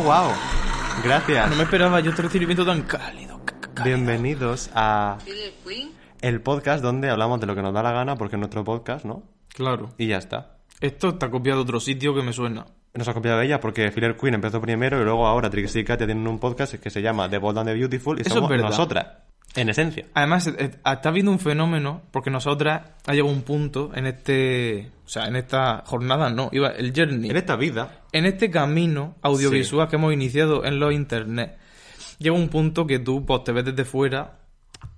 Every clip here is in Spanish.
Oh, wow. Gracias. No me esperaba yo este recibimiento tan cálido. Bienvenidos a el podcast donde hablamos de lo que nos da la gana porque es nuestro podcast, ¿no? Claro. Y ya está. Esto está copiado de otro sitio que me suena. Nos ha copiado ella porque Filler Queen empezó primero y luego ahora Trixie y Katia tienen un podcast que se llama The Bold and the Beautiful y Eso es somos nosotras, en esencia. Además, eh, eh, está habiendo un fenómeno porque nosotras ha llegado un punto en este... O sea, en esta jornada no, iba el journey. En esta vida, En este camino audiovisual que hemos iniciado en los internet, llega un punto que tú pues, te ves desde fuera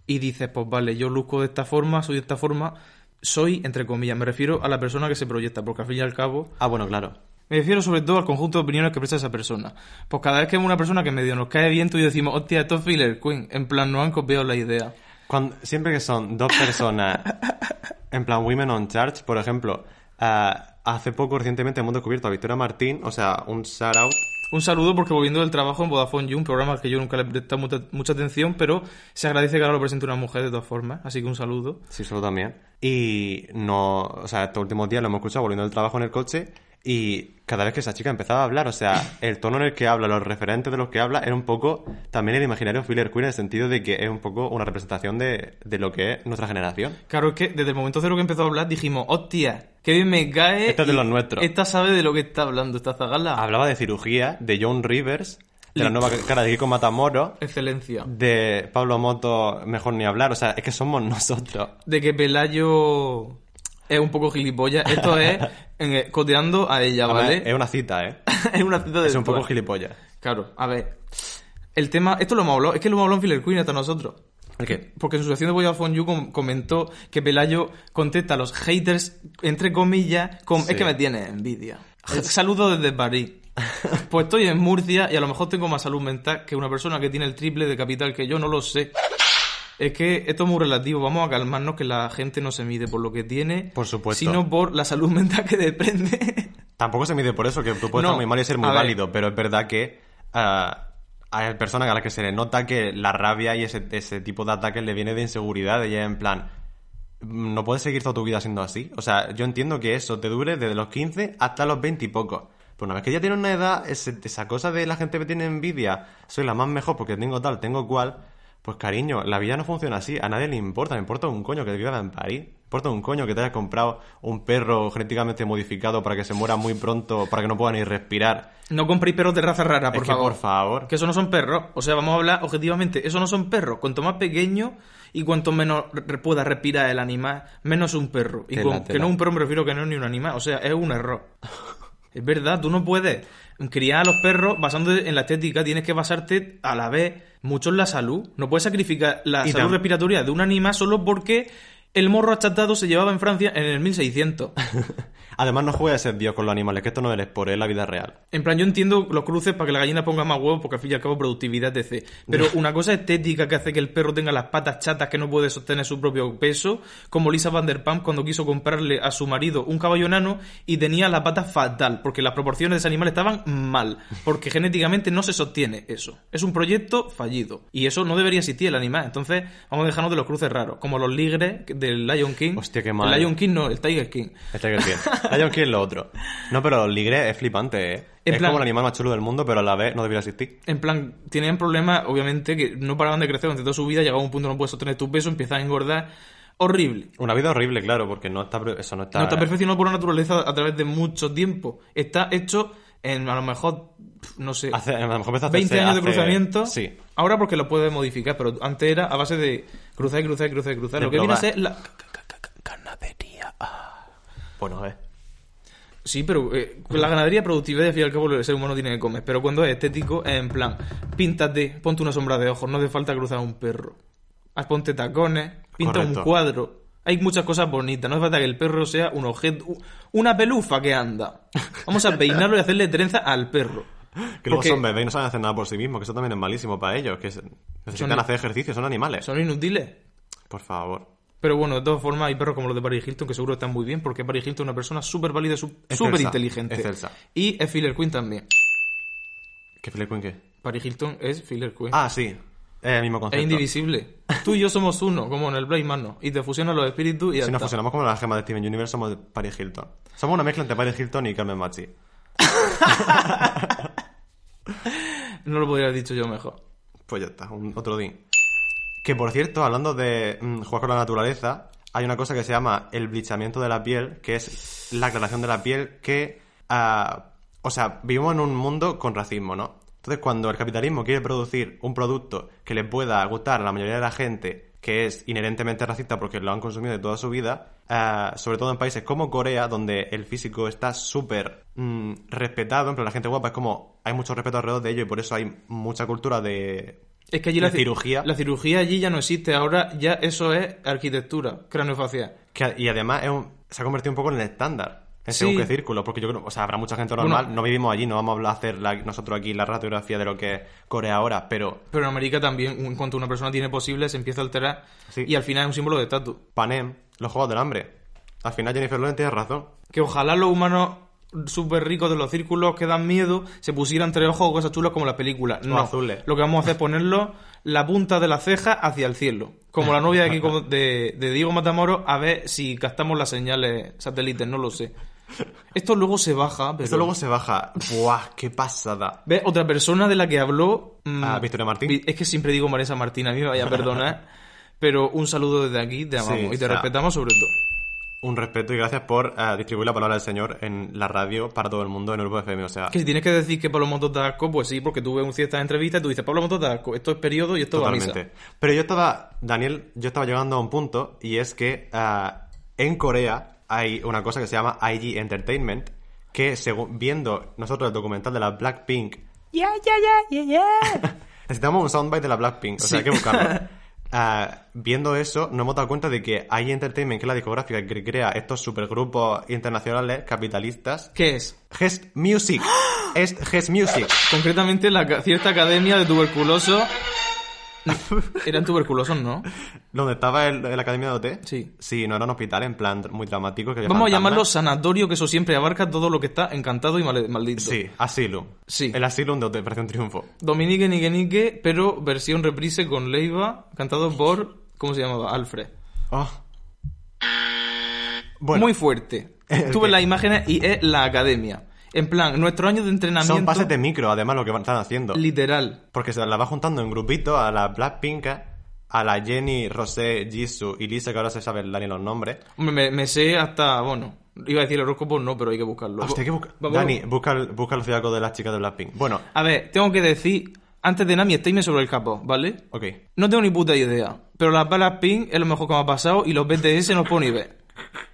y dices, pues vale, yo luzco de esta forma, soy de esta forma, soy, entre comillas, me refiero a la persona que se proyecta, porque al fin y al cabo, ah, bueno, claro. Me refiero sobre todo al conjunto de opiniones que presta esa persona. Pues cada vez que vemos una persona que medio nos cae bien, tú y yo decimos, hostia, esto es Filler Queen, en plan, no han copiado la idea. Cuando, siempre que son dos personas, en plan Women on Charge, por ejemplo, ah, hace poco recientemente hemos descubierto a Victoria Martín, o sea, un shout out. Un saludo porque volviendo del trabajo en Vodafone You, un programa al que yo nunca le he prestado mucha, mucha atención, pero se agradece que ahora lo presente una mujer de todas formas, así que un saludo. Sí, solo también. Y no, o sea, estos últimos días lo hemos escuchado volviendo del trabajo en el coche y cada vez que esa chica empezaba a hablar, o sea, el tono en el que habla, los referentes de los que habla, era un poco también el imaginario Filler Queen en el sentido de que es un poco una representación de, de lo que es nuestra generación. Claro, es que desde el momento cero que empezó a hablar dijimos, hostia, qué bien me cae. Esta es de los nuestros. Esta sabe de lo que está hablando, esta zagala. Hablaba de cirugía, de John Rivers, de la nueva cara de Kiko Matamoros, Excelencia. de Pablo Moto, mejor ni hablar, o sea, es que somos nosotros. De que Pelayo es un poco gilipollas. Esto es eh, coteando a ella, Además, ¿vale? Es una cita, ¿eh? es una cita de Es un poco gilipollas. Claro, a ver. El tema, esto lo hemos hablado, es que lo hemos hablado en Filler Queen hasta nosotros. ¿El qué? Porque en su sección de Vodafone You com- comentó que Pelayo contesta a los haters, entre comillas, con Sí. es que me tiene envidia. Saludo desde París. Pues estoy en Murcia y a lo mejor tengo más salud mental que una persona que tiene el triple de capital que yo, no lo sé. Es que esto es muy relativo, vamos a calmarnos que la gente no se mide por lo que tiene, Por supuesto. sino por la salud mental que desprende. Tampoco se mide por eso, que tú puedes No, estar muy mal y ser muy ver. válido, pero es verdad que ah, hay personas a las que se les nota que la rabia y ese, ese tipo de ataques le viene de inseguridad, ya en plan, "Mm, no puedes seguir toda tu vida siendo así. O sea, yo entiendo que eso te dure desde los 15 hasta los 20 y pocos. Pero una vez que ya tienes una edad, esa cosa de la gente que tiene envidia, soy la más mejor porque tengo tal, tengo cual, pues cariño, la vida no funciona así, a nadie le importa, me importa un coño que viva en París, me importa un coño que te hayas comprado un perro genéticamente modificado para que se muera muy pronto, para que no pueda ni respirar. No compréis perros de raza rara, por es que, favor. por favor. Que eso no son perros. O sea, vamos a hablar objetivamente. Eso no son perros. Cuanto más pequeño y cuanto menos re- pueda respirar el animal, menos un perro. Y Tela, con- que no un perro me refiero que no es ni un animal. O sea, es un error. es verdad, tú no puedes criar a los perros basándote en la estética. Tienes que basarte a la vez mucho en la salud. No puedes sacrificar la Y salud respiratoria de un animal solo porque el morro achatado se llevaba en Francia en el 1600. Además, no juegues a ser Dios con los animales, que esto no es por es la vida real. En plan, yo entiendo los cruces para que la gallina ponga más huevos, porque al fin y al cabo productividad DC. Pero una cosa estética que hace que el perro tenga las patas chatas que no puede sostener su propio peso, como Lisa Vanderpump cuando quiso comprarle a su marido un caballo enano y tenía la pata fatal, porque las proporciones de ese animal estaban mal, porque genéticamente no se sostiene eso. Es un proyecto fallido. Y eso no debería existir el animal. Entonces, vamos a dejarnos de los cruces raros, como los ligres del Lion King. Hostia, qué mal. El Lion King no, el Tiger King. Este que bien. Lion King es lo otro. No, pero el ligre es flipante, ¿eh? En es plan- como el animal más chulo del mundo, pero a la vez no debería existir. En plan, tenían problemas, obviamente, que no paraban de crecer durante toda su vida, llegaba a un punto no puedes sostener tu peso, empiezas a engordar. Horrible. Una vida horrible, claro, porque no está, eso no está... No está perfeccionado por la naturaleza a través de mucho tiempo. Está hecho en, a lo mejor, no sé, Hace- a lo mejor empezó a 20 hacerse años de hace- cruzamiento. Sí. Ahora porque lo puedes modificar, pero antes era a base de cruzar, y cruzar, cruzar, cruzar. Lo que viene a ser la ganadería. Ah. Bueno, eh. Sí, pero eh, la ganadería productividad, al fin y al cabo, el ser humano tiene que comer. Pero cuando es estético, es en plan, píntate, ponte una sombra de ojos, no hace falta cruzar un perro. Ponte tacones, pinta Correcto. un cuadro. Hay muchas cosas bonitas, no hace falta que el perro sea un objeto, una pelufa que anda. Vamos a peinarlo y hacerle trenza al perro. Que luego son bebés y no saben hacer nada por sí mismos, que eso también es malísimo para ellos, que necesitan Son- hacer ejercicio, son animales. son inútiles. Por favor. Pero bueno, de todas formas, hay perros como los de Paris Hilton que seguro están muy bien, porque Paris Hilton es una persona súper válida, súper inteligente. excelsa. Y es Filler Queen también. ¿Qué Philip Quinn qué? Paris Hilton es Filler Queen. Ah, sí. Es el mismo es concepto. indivisible. Tú y yo somos uno, como en el Blade Manor. Y te fusionan los espíritus y ya Si nos fusionamos como las gemas de Steven Universe, somos de Paris Hilton. Somos una mezcla entre Paris Hilton y Carmen Machi. No lo podría haber dicho yo mejor. Pues ya está, otro día. Que por cierto, hablando de mm, jugar con la naturaleza, hay una cosa que se llama el blichamiento de la piel, que es la aclaración de la piel que... ah, o sea, vivimos en un mundo con racismo, ¿no? Entonces, cuando el capitalismo quiere producir un producto que le pueda gustar a la mayoría de la gente, que es inherentemente racista porque lo han consumido de toda su vida, ah, sobre todo en países como Corea, donde el físico está súper mm, respetado, en plan, la gente guapa es como... Hay mucho respeto alrededor de ello y por eso hay mucha cultura de Es que allí La la, ci- cirugía. La cirugía allí ya no existe. Ahora ya eso es arquitectura craneofacial. Que- y además es un- se ha convertido un poco en el estándar. En Sí. según qué círculo, porque yo creo, o sea, habrá mucha gente normal, Bueno. no vivimos allí, no vamos a hacer la- nosotros aquí la radiografía de lo que es Corea ahora, pero Pero en América también, en cuanto una persona tiene posible, se empieza a alterar. Sí. Y al final es un símbolo de estatus. Panem, los juegos del hambre. Al final Jennifer Lawrence tiene razón. Que ojalá los humanos súper ricos de los círculos que dan miedo se pusieran entre ojos o cosas chulas como las películas. No, azules. Lo que vamos a hacer es ponerlo la punta de la ceja hacia el cielo. Como la novia de, aquí como de, de Diego Matamoros, a ver si captamos las señales satélites, no lo sé. Esto luego se baja, pero... Esto luego se baja. Buah, qué pasada. ¿Ves? Otra persona de la que habló... mm, Ah, Victoria Martín. Es que siempre digo Marisa Martín, a mí me vaya a perdonar. pero un saludo desde aquí, te amamos Sí, y te respetamos sobre todo. Un respeto y gracias por eh, distribuir la palabra del Señor en la radio para todo el mundo en Grupo FM. O sea, Que si tienes que decir que Pablo Motos da asco, pues sí, porque tú ves un ciertas entrevistas y tú dices, Pablo Motos da asco, esto es periodo y esto va a misa. Totalmente. Pero yo estaba, Daniel, yo estaba llegando a un punto y es que ah, en Corea hay una cosa que se llama IG Entertainment que según viendo nosotros el documental de la Blackpink Ya, ya, ya, ya, ya. necesitamos un soundbite de la Blackpink, o sea, hay que buscarlo. Ah, viendo eso, nos hemos dado cuenta de que IG Entertainment, que es la discográfica que crea estos supergrupos internacionales capitalistas, ¿Qué es? Gest Music, es Gest Music. Concretamente la cierta academia de tuberculosos. Eran tuberculosos, ¿no? ¿Dónde estaba el, la Academia de OT? Sí. Sí, no era un hospital en plan muy dramático. Que Vamos a llamarlo sanatorio, que eso siempre abarca todo lo que está encantado y mal- maldito. Sí, Asylum. Sí. El Asylum de Operación Triunfo. Dominique Nique Nique, pero versión reprise con Leiva, cantado por. ¿Cómo se llamaba? Alfred. Oh. Bueno, Muy fuerte. Tuve las imágenes y es la academia. En plan, nuestro año de entrenamiento. son pases de micro, además, lo que están haciendo. Literal. Porque se la va juntando en grupito a la Blackpink, a la Jenny, Rosé, Jisoo y Lisa, que ahora se sabe Dani los nombres. Hombre, me, me sé hasta. Bueno, iba a decir el horóscopo, no, pero hay que buscarlo. Hostia, hay que buscar. Dani, busca el, busca el de las chicas de Blackpink. Bueno, A ver, tengo que decir, antes de nada, mi statement sobre el capo, ¿vale? ok. No tengo ni puta idea, pero las balas ping es lo mejor que me ha pasado y los BTS no puedo ni ver.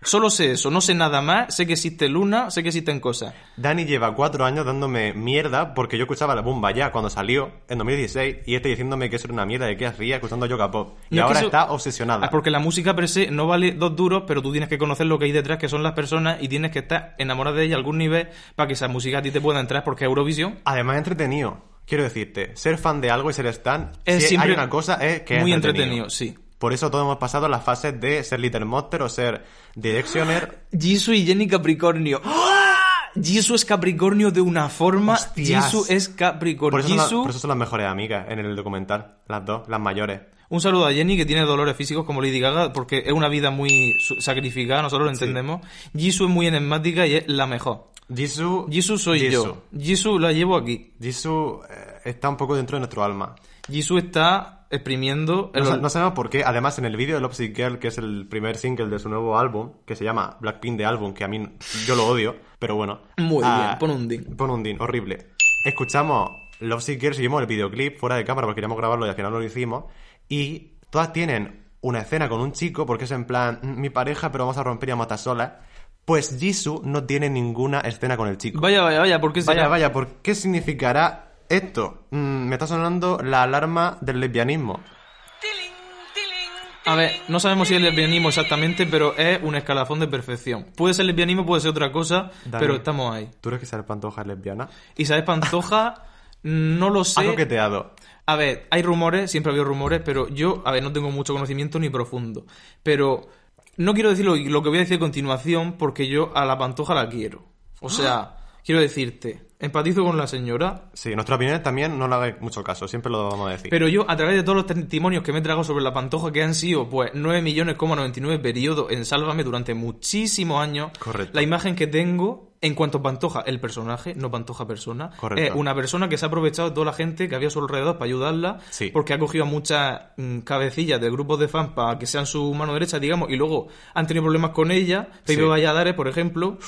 Solo sé eso, no sé nada más, sé que existe Luna, sé que existen cosas. Dani lleva cuatro años dándome mierda porque yo escuchaba la bomba ya cuando salió en 2016 y este diciéndome que eso era una mierda de que hacía escuchando Yoga Pop. Y No es que ahora eso- está obsesionada. Ah, Porque la música per se no vale dos duros, pero tú tienes que conocer lo que hay detrás, que son las personas, y tienes que estar enamorado de ella a algún nivel para que esa música a ti te pueda entrar, porque Eurovisión Además es entretenido. Quiero decirte, ser fan de algo y ser stan, es si siempre hay una cosa es que es muy entretenido. entretenido, sí. Por eso todos hemos pasado las fases de ser Little Monster o ser Directioner. Jisoo y Jenny Capricornio. ¡Ah! Jisoo es Capricornio de una forma. Hostias. Jisoo es Por Capricornio. eso, son la- por eso son las mejores amigas en el documental. Las dos, las mayores. Un saludo a Jenny que tiene dolores físicos como Lady Gaga porque es una vida muy sacrificada, nosotros lo entendemos. Jisoo es muy enigmática y es la mejor. Jisoo. Jisoo soy Jisoo. yo. Jisoo la llevo aquí. Jisoo eh, está un poco dentro de nuestro alma. Jisoo está exprimiendo el No, sabemos por qué. Además, en el vídeo de Lopsy Girl, que es el primer single de su nuevo álbum, que se llama Blackpink de álbum, que a mí yo lo odio, pero bueno. Muy Ah, bien, pon un din. Pon un din, horrible. Escuchamos Lopsy Girl, seguimos el videoclip fuera de cámara porque queríamos grabarlo y al final no lo hicimos. Y todas tienen una escena con un chico porque es en plan, "Mm, mi pareja, pero vamos a romper y a estar solas. Pues Jisoo no tiene ninguna escena con el chico. Vaya, vaya, vaya, ¿por qué será? Vaya, vaya, ¿por qué significará esto? Mm, me está sonando la alarma del lesbianismo. A ver, no sabemos si es lesbianismo exactamente, pero es un escalafón de perfección. Puede ser lesbianismo, puede ser otra cosa, Dani. pero estamos ahí. ¿Tú crees que Isabel Pantoja es lesbiana? Isabel Pantoja, no lo Ha sé. coqueteado. A ver, hay rumores, siempre ha habido rumores, pero yo, a ver, no tengo mucho conocimiento ni profundo. Pero no quiero decir lo, lo que voy a decir a continuación porque yo a la Pantoja la quiero. O sea, quiero decirte, empatizo con la señora, Sí, nuestra opinión también no le hagáis mucho caso, siempre lo vamos a decir. pero yo a través de todos los testimonios que me he tragado sobre la Pantoja, que han sido pues 9 millones,99 periodos en Sálvame durante muchísimos años, Correcto. la imagen que tengo en cuanto a Pantoja, el personaje, no Pantoja persona, Correcto. es una persona que se ha aprovechado de toda la gente que había a su alrededor para ayudarla, Sí. porque ha cogido a muchas mm, cabecillas de grupos de fans para que sean su mano derecha, digamos, y luego han tenido problemas con ella, Pepe Sí. Valladares, por ejemplo,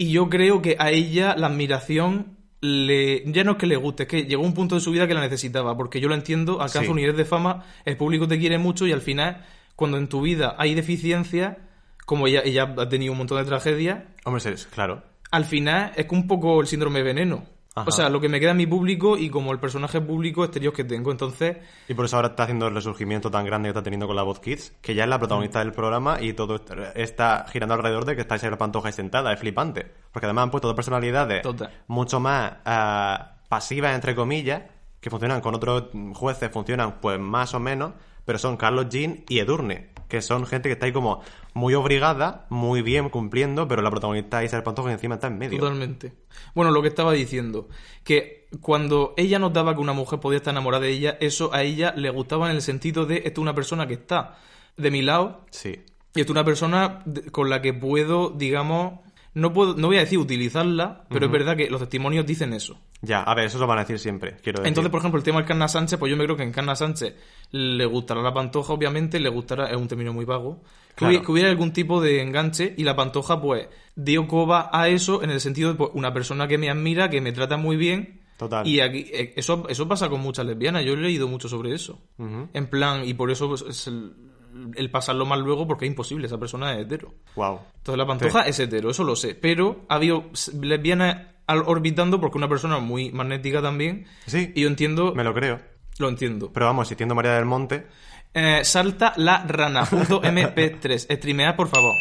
y yo creo que a ella la admiración le ya no es que le guste, es que llegó un punto de su vida que la necesitaba, porque yo lo entiendo, alcanza Sí. un nivel de fama, el público te quiere mucho y al final, cuando en tu vida hay deficiencias, como ella, ella ha tenido un montón de tragedias, Hombre, claro. al final es que un poco el síndrome veneno. Ajá. O sea, lo que me queda en mi público y como el personaje público exterior que tengo. Entonces, Y por eso ahora está haciendo el resurgimiento tan grande que está teniendo con la voz Kids, que ya es la protagonista del programa y todo est- está girando alrededor de que está Isabel Pantoja ahí sentada, es flipante. Porque además han puesto dos personalidades Total. mucho más ah, pasivas, entre comillas, que funcionan con otros jueces, funcionan pues más o menos, pero son Carlos Jean y Edurne, que son gente que está ahí como muy obligada, muy bien cumpliendo, pero la protagonista Isabel Pantoja encima está en medio. totalmente. Bueno, lo que estaba diciendo, que cuando ella notaba que una mujer podía estar enamorada de ella, eso a ella le gustaba en el sentido de, esto es una persona que está de mi lado Sí. y esto es una persona con la que puedo, digamos, no puedo, no voy a decir utilizarla, pero es verdad que los testimonios dicen eso. Ya, a ver, eso lo van a decir siempre, quiero decir. Entonces, por ejemplo, el tema del Carna Sánchez, pues yo me creo que en Carna Sánchez le gustará la pantoja, obviamente, le gustará, es un término muy vago, que, Claro. hubiera, que hubiera algún tipo de enganche y la pantoja, pues, dio coba a eso en el sentido de pues, una persona que me admira, que me trata muy bien. Total. Y aquí, eh, eso, eso pasa con muchas lesbianas, yo he leído mucho sobre eso. En plan, y por eso pues, es el, el pasarlo mal luego, porque es imposible, esa persona es hetero. Wow. Entonces la pantoja es hetero, eso lo sé. Pero ha habido lesbianas orbitando porque una persona muy magnética también. Sí, Y yo entiendo, me lo creo. lo entiendo. Pero vamos, existiendo María del Monte, Eh, salta la rana. punto MP3. Streamead, por favor.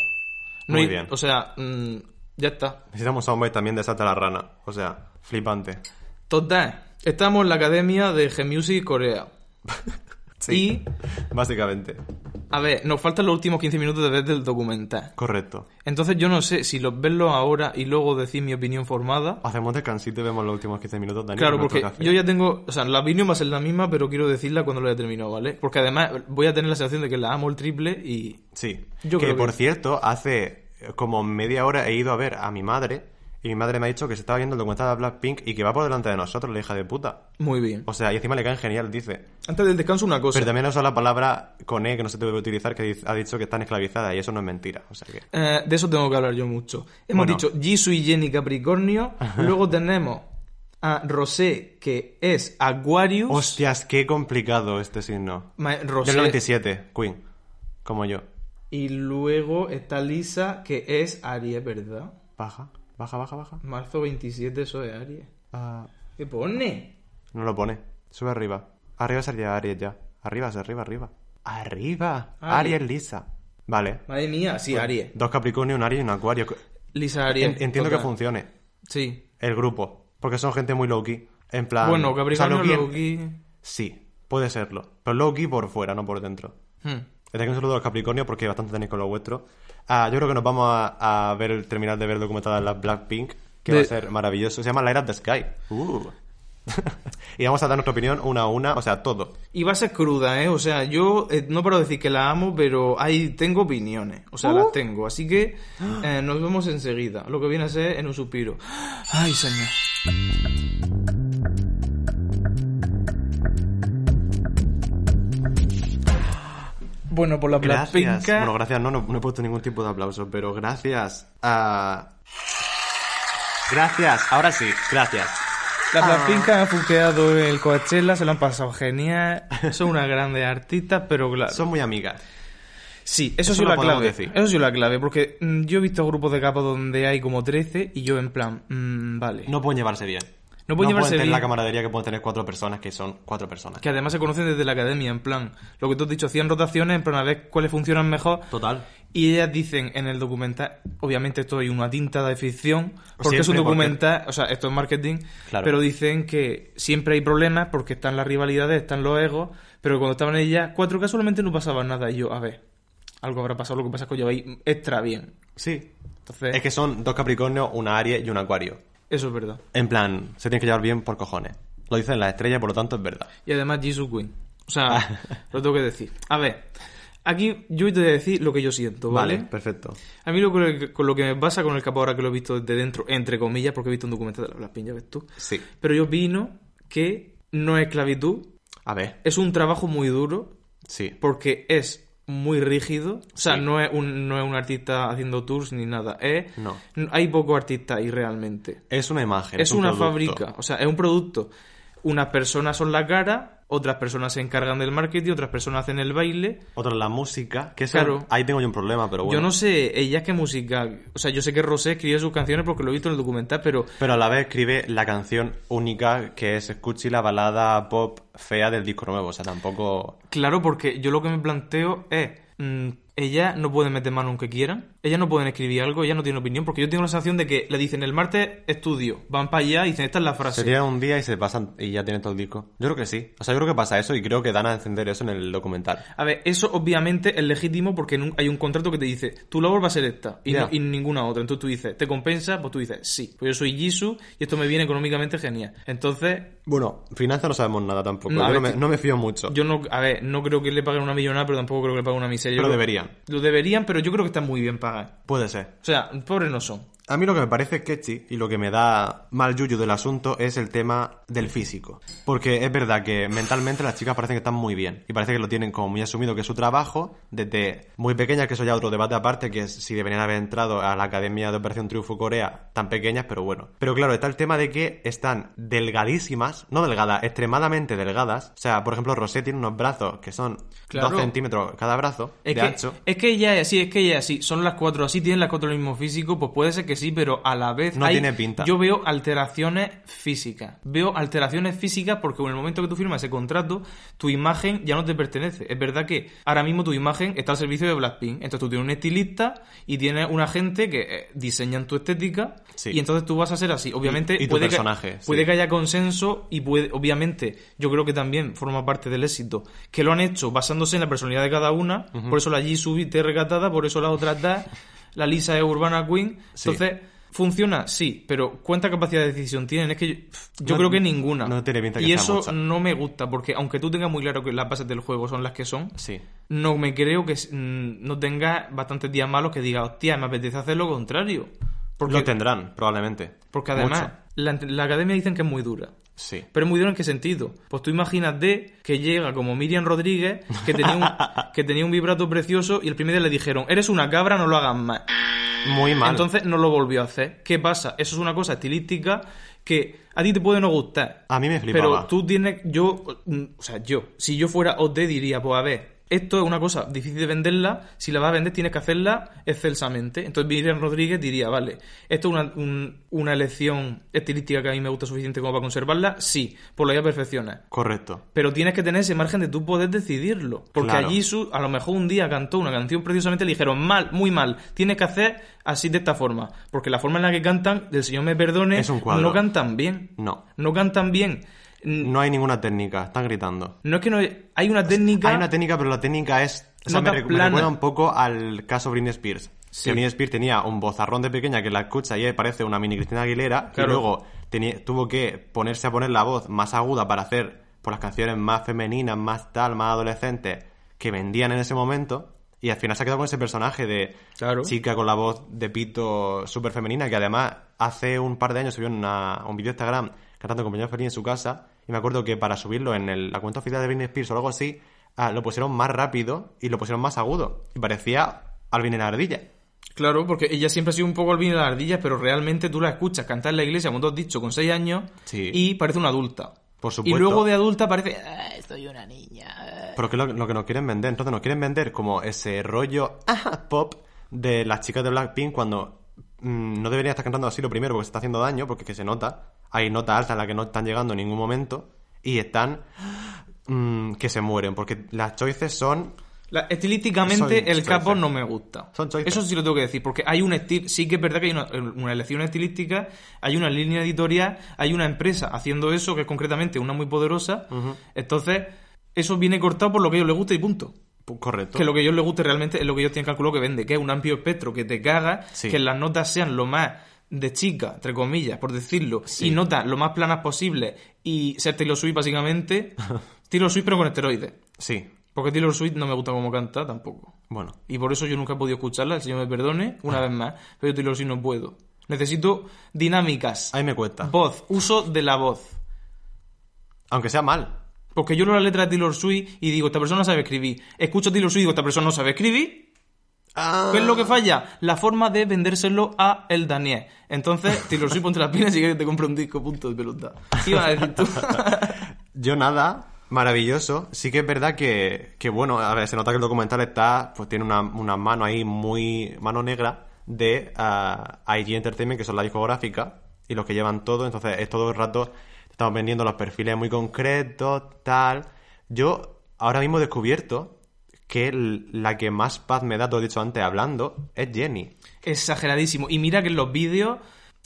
No Muy hay- bien. O sea, mm, ya está. necesitamos soundbite también de Salta la Rana. O sea, flipante. Total. Estamos en la academia de G-Music Corea. Sí. Y, Básicamente. A ver, nos faltan los últimos 15 minutos de ver del documental. Correcto. Entonces yo no sé si los verlo ahora y luego decir mi opinión formada. Hacemos descansito y vemos los últimos 15 minutos, Dani. Claro, porque yo ya tengo, o sea, la opinión va a ser la misma, pero quiero decirla cuando lo haya terminado, ¿vale? Porque además voy a tener la sensación de que la amo el triple y Sí. Yo que creo que- por cierto, hace como media hora he ido a ver a mi madre y mi madre me ha dicho que se estaba viendo el documental de Blackpink y que va por delante de nosotros, la hija de puta. muy bien. O sea, y encima le caen genial, dice. Antes del descanso una cosa. Pero también ha usado la palabra con E que no se debe utilizar, que ha dicho que están esclavizadas y eso no es mentira. O sea que. Eh, de eso tengo que hablar yo mucho. Hemos Bueno. dicho Jisoo y Jenny Capricornio. Luego tenemos a Rosé, que es Aquarius. Hostias, qué complicado este signo. Ma- Rosé. el 97, Queen. Como yo. Y luego está Lisa, que es Aries, ¿verdad? Baja, baja, baja, baja. Marzo 27, eso es Aries. Ah, ¿Qué pone? no lo pone. Sube arriba. Arriba sería Aries ya. Arriba, arriba, arriba. Arriba. Aries. Aries lisa. Vale. Madre mía, sí, Aries. Dos Capricornio, un Aries y un Acuario. Lisa Aries. En- entiendo que funcione Sí. el grupo. Porque son gente muy low-key. En plan... Bueno, o sea, Capricornio, low-key en- Loki. Sí, puede serlo. Pero low-key por fuera, no por dentro. Hmm. Desde aquí un saludo a los Capricornios porque bastante tenéis con lo vuestro. Ah, yo creo que nos vamos a, a ver el terminar de ver de la Blackpink, que De- va a ser maravilloso. Se llama Light Up the Sky. Uh. y vamos a dar nuestra opinión una a una, o sea, todo. Y va a ser cruda, ¿eh? O sea, yo eh, no de decir que la amo, pero ahí tengo opiniones. O sea, Uh. las tengo. Así que eh, nos vemos enseguida. Lo que viene a ser en un suspiro. Ay, señor. Bueno, por la Gracias. Bueno, gracias, no, no, no he puesto ningún tipo de aplauso, pero gracias a... Gracias, ahora sí, gracias. La Blackpink ha fuqueado el Coachella, se lo han pasado genial. Son unas grandes artistas, pero claro. Son muy amigas. Sí, eso, Eso lo la clave. decir. Eso sido la clave, porque mm, yo he visto grupos de capas donde hay como 13 y yo en plan, mm, vale. No pueden llevarse bien. No pueden llevarse tener bien. la camaradería que pueden tener cuatro personas, que son cuatro personas. Que además se conocen desde la academia, en plan, lo que tú has dicho, hacían rotaciones, en plan, a ver cuáles funcionan mejor. Total. Y ellas dicen en el documental, obviamente esto hay una tinta de ficción, porque es un porque- documental, o sea, esto es marketing, Claro. pero dicen que siempre hay problemas porque están las rivalidades, están los egos, pero cuando estaban ellas, cuatro casualmente no pasaba nada. Y yo, a ver, algo habrá pasado, lo que pasa es que os lleváis extra bien. Sí. Entonces, Es que son dos Capricornios, una Aries y un Acuario. Eso es verdad. En plan, se tienen que llevar bien por cojones. Lo dicen las estrellas, por lo tanto es verdad. Y además Jisoo Queen. O sea, lo tengo que decir. A ver, aquí yo te voy a decir lo que yo siento, ¿vale? Vale, perfecto. A mí lo que, con lo que me pasa con el capo ahora que lo he visto desde dentro, entre comillas, porque he visto un documental de la Blackpink, ya ves tú. Sí. Pero yo opino que no es esclavitud, A ver, es un trabajo muy duro, sí. porque es muy rígido. O sea, Sí. no, es un, no es un artista haciendo tours ni nada. Es, No. Hay pocos artistas ahí realmente. Es una imagen. Es un una producto. fábrica, o sea, es un producto. Unas personas son la cara, otras personas se encargan del marketing, otras personas hacen el baile. Otra la música, que eso- Claro. ahí tengo yo un problema, pero bueno. Yo no sé ella qué música. O sea, yo sé que Rosé escribe sus canciones porque lo he visto en el documental, pero Pero a la vez escribe la canción única que es Escuchi, la balada pop fea del disco nuevo. O sea, tampoco. claro, porque yo lo que me planteo es. mm, ella no puede meter mano aunque quieran. Ella no pueden escribir algo, ella no tiene opinión, porque yo tengo la sensación de que le dicen el martes estudio, van para allá y dicen esta es la frase. Se tiran un día y se pasan y ya tienen todo el disco. Yo creo que sí. O sea, yo creo que pasa eso y creo que dan a encender eso en el documental. A ver, eso obviamente es legítimo porque en un- hay un contrato que te dice, tu labor va a ser esta y, no- y ninguna otra. Entonces tú dices, ¿te compensa? Pues tú dices, sí. Pues yo soy Jisoo y esto me viene económicamente genial. Entonces, Bueno, finanzas no sabemos nada tampoco. No, yo no me, no me fío mucho. yo no, a ver, no creo que le paguen una millonada, pero tampoco creo que le paguen una miseria. Pero creo- deberían. Lo deberían, pero yo creo que están muy bien pagadas. Puede ser. O sea, pobres no son. A mí lo que me parece sketchy y lo que me da mal yuyu del asunto es el tema del físico. Porque es verdad que mentalmente las chicas parecen que están muy bien. Y parece que lo tienen como muy asumido que es su trabajo, desde muy pequeñas, que eso ya otro debate aparte, que es si deberían haber entrado a la Academia de Operación Triunfo Corea tan pequeñas, pero bueno. Pero claro, está el tema de que están delgadísimas, no delgadas, extremadamente delgadas. O sea, por ejemplo, Rosé tiene unos brazos que son Claro. 2 centímetros cada brazo Es de que, ancho. es que ella es así, es que ella es así. Son las cuatro así, tienen las cuatro el mismo físico, pues puede ser que sí, pero a la vez No hay- tiene pinta. Yo veo alteraciones físicas. Veo alteraciones físicas porque en el momento que tú firmas ese contrato, tu imagen ya no te pertenece. Es verdad que ahora mismo tu imagen está al servicio de Blackpink. Entonces tú tienes un estilista y tienes una gente que eh, diseñan tu estética Sí. y entonces tú vas a ser así. Obviamente Y- y tu puede, personaje, que, puede que haya consenso y puede, obviamente, yo creo que también forma parte del éxito, que lo han hecho basándose en la personalidad de cada una, por eso la Jisoo es recatada, por eso la otra da, la Lisa es Urbana Queen, Sí. entonces, ¿funciona? Sí, pero ¿cuánta capacidad de decisión tienen? Es que yo, yo No- creo que ninguna. no tiene pinta que y eso mucha. no me gusta, porque aunque tú tengas muy claro que las bases del juego son las que son, Sí. no me creo que mm, no tengas bastantes días malos que diga, hostia, me apetece hacer lo contrario. Porque, Lo tendrán, probablemente. porque además, la, la academia dicen que es muy dura. Sí. Pero es muy duro en qué sentido. Pues tú imagínate que llega como Miriam Rodríguez, que tenía un, que tenía un vibrato precioso y el primer día le dijeron, eres una cabra, no lo hagas más. Muy mal. Entonces no lo volvió a hacer. ¿Qué pasa? Eso es una cosa estilística que a ti te puede no gustar. A mí me flipaba. Pero tú tienes, yo, o sea, yo, si yo fuera OT diría, pues a ver, esto es una cosa difícil de venderla, si la vas a vender tienes que hacerla excelsamente. Entonces Miriam Rodríguez diría, vale, esto es una, un- una elección estilística que a mí me gusta suficiente como para conservarla, sí, pues la voy a perfeccionar. Correcto. Pero tienes que tener ese margen de tú poder decidirlo. Porque Claro. allí su, a lo mejor un día cantó una canción precisamente le dijeron mal, muy mal, tienes que hacer así de esta forma. Porque la forma en la que cantan, del Señor me perdone, Es un cuadro. no cantan bien. No. No cantan bien. No hay ninguna técnica, están gritando. No es que no hay una técnica. Hay una técnica, pero la técnica es. O sea, me, recuerda un poco al caso Britney Spears. Sí. Que Britney Spears tenía un vozarrón de pequeña que la escucha y parece una mini Cristina Aguilera. Claro. Y luego tenía- tuvo que ponerse a poner la voz más aguda para hacer por las canciones más femeninas, más tal, más adolescentes que vendían en ese momento. Y al final se ha quedado con ese personaje de Claro. chica con la voz de pito súper femenina que además hace un par de años subió una- un vídeo de Instagram cantando con Peña Feliz en su casa y me acuerdo que para subirlo en el- la cuenta oficial de Britney Spears o algo así ah, lo pusieron más rápido y lo pusieron más agudo y parecía Alvin en la ardilla. Claro, porque ella siempre ha sido un poco olvida de las ardillas, pero realmente tú la escuchas cantar en la iglesia, como tú has dicho, con 6 años, Sí. y parece una adulta. Por Y supuesto. luego de adulta parece, "Ah, soy una niña. ah". Pero que es lo, lo que nos quieren vender. Entonces nos quieren vender como ese rollo ah, pop de las chicas de Blackpink cuando mm, no deberían estar cantando así lo primero porque se está haciendo daño, porque que se nota. Hay notas altas en las que no están llegando en ningún momento y están mm, que se mueren porque las choices son La- estilísticamente el capo no me gusta. Son choices. Eso sí lo tengo que decir, porque hay un estilo, sí que es verdad que hay una, una elección estilística, hay una línea editorial, hay una empresa haciendo eso, que es concretamente una muy poderosa, entonces eso viene cortado por lo que a ellos les gusta y punto. Correcto. Que lo que a ellos les guste realmente es lo que ellos tienen calculado que vende, que es un amplio espectro que te caga, Sí. que las notas sean lo más de chica, entre comillas, por decirlo, Sí. y notas lo más planas posible y ser Taylor Swift básicamente, Taylor Swift pero con esteroides. Sí. Porque Taylor Swift no me gusta como canta tampoco. Bueno. Y por eso yo nunca he podido escucharla, el señor me perdone, una vez más. Pero yo Taylor Swift no puedo. Necesito dinámicas. Ahí me cuesta. Voz, uso de la voz. Aunque sea mal. Porque yo leo la letra de Taylor Swift y digo, esta persona sabe escribir. Escucho a Taylor Swift y digo, esta persona no sabe escribir. Ah. ¿Qué es lo que falla? La forma de vendérselo a el Daniel. Entonces, Taylor Swift, ponte las pilas y que te compre un disco, punto de pelota. ¿Qué ibas a decir tú? Yo nada, maravilloso. Sí que es verdad que, que, bueno, a ver, se nota que el documental está, pues tiene una, una mano ahí muy, mano negra de ah, IG Entertainment, que son la discográfica, y los que llevan todo, entonces es todo el rato, estamos vendiendo los perfiles muy concretos, tal. Yo ahora mismo he descubierto que la que más paz me da, todo he dicho antes hablando, es Jenny. Exageradísimo. Y mira que en los vídeos,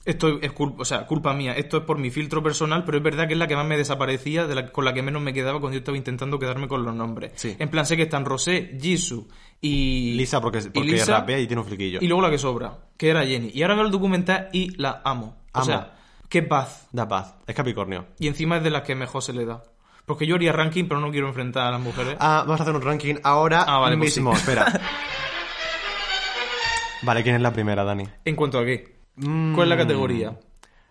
esto es culpa, o sea, culpa mía, esto es por mi filtro personal, pero es verdad que es la que más me desaparecía, de la- con la que menos me quedaba cuando yo estaba intentando quedarme con los nombres. Sí. En plan, sé que están Rosé, Jisoo y... Lisa porque, y porque Lisa, rapea y tiene un fliquillo. Y luego la que sobra, que era Jenny. Y ahora veo el documental y la amo. O Amo. sea, qué paz. Da paz. Es Capricornio. Y encima es de las que mejor se le da. Porque yo haría ranking, pero no quiero enfrentar a las mujeres. Ah, vamos a hacer un ranking ahora Ah, vale, pues mismo. sí. Espera. vale, ¿quién es la primera, Dani? En cuanto a qué. Mm. ¿Cuál es la categoría?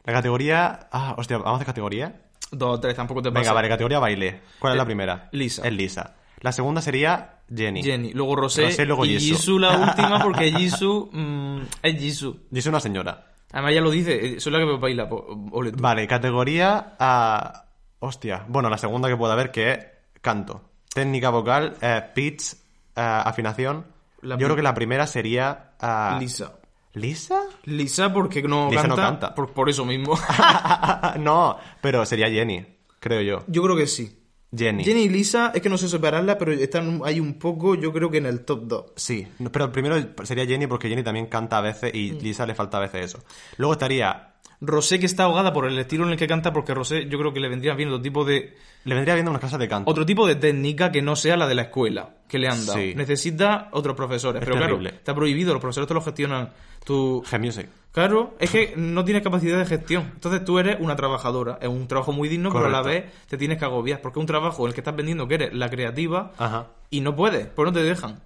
La categoría. Ah, hostia, ¿vamos a hacer categoría? Dos, tres, tampoco te pasa. Venga, vale, categoría baile. ¿Cuál es Eh, la primera? Lisa. Es Lisa. La segunda sería Jenny. Jenny, luego Rosé, Rosé, luego y Jisoo. Jisoo la última porque Jisoo mm, es Jisoo. Soy una señora. Además ya lo dice, eh, soy la que me baila, po- ole tú. Vale, categoría. ah, hostia. Bueno, la segunda que puede haber que es canto. Técnica vocal, eh, pitch, eh, afinación. La Yo creo que la primera sería. Lisa. ¿Lisa? Lisa porque no Lisa canta, no canta. Por, por eso mismo. no, pero sería Jenny, creo yo. yo creo que sí. Jenny. Jenny y Lisa, es que no sé separarlas, pero están ahí un poco, yo creo que en el top 2. Sí, pero primero sería Jenny porque Jenny también canta a veces y Mm. Lisa le falta a veces eso. Luego estaría. Rosé que está ahogada por el estilo en el que canta, porque Rosé yo creo que le vendría bien otro tipo de Le vendría viendo unas clases de canto. otro tipo de técnica que no sea la de la escuela que le han dado. Sí. Necesita otros profesores, Es pero terrible. claro, está prohibido, los profesores te lo gestionan. Tu G-Music. Claro, es que no tienes capacidad de gestión. Entonces tú eres una trabajadora. Es un trabajo muy digno, pero a la vez te tienes que agobiar. Porque es un trabajo en el que estás vendiendo que eres la creativa Ajá. y no puedes, pues no te dejan.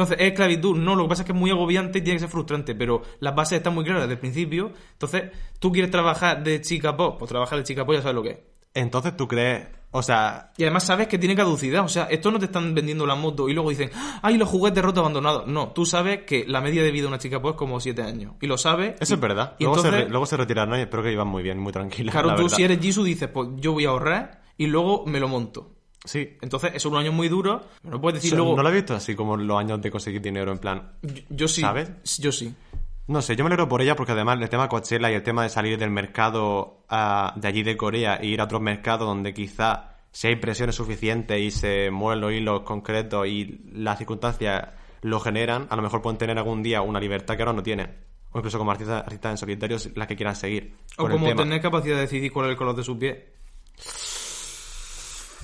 Entonces es esclavitud. No, lo que pasa es que es muy agobiante y tiene que ser frustrante, pero las bases están muy claras desde el principio. Entonces, tú quieres trabajar de chica pop, pues trabajar de chica pop ya sabes lo que es. Entonces tú crees. O sea, Y además sabes que tiene caducidad. O sea, esto no te están vendiendo la moto y luego dicen, ¡ay, los juguetes rotos abandonados! No, tú sabes que la media de vida de una chica pop es como 7 años. Y lo sabes. eso es verdad. Y luego, se entonces- re- luego se retirarán y espero que iban muy bien, muy tranquilos. Claro, la tú verdad. si eres Jisoo dices, pues yo voy a ahorrar y luego me lo monto. Sí. Entonces, son unos años muy pero No puedes decir So- luego. No lo he visto así como los años de conseguir dinero, en plan. yo, yo sí. ¿Sabes? Yo sí. No sé, yo me alegro por ella porque además el tema Coachella y el tema de salir del mercado ah, de allí de Corea e ir a otros mercados donde quizá si hay presiones suficientes y se mueven los hilos concretos y las circunstancias lo generan, a lo mejor pueden tener algún día una libertad que ahora no tienen. O incluso como artistas, artistas en solitario, las que quieran seguir. O como tener capacidad de decidir cuál es el color de sus pies.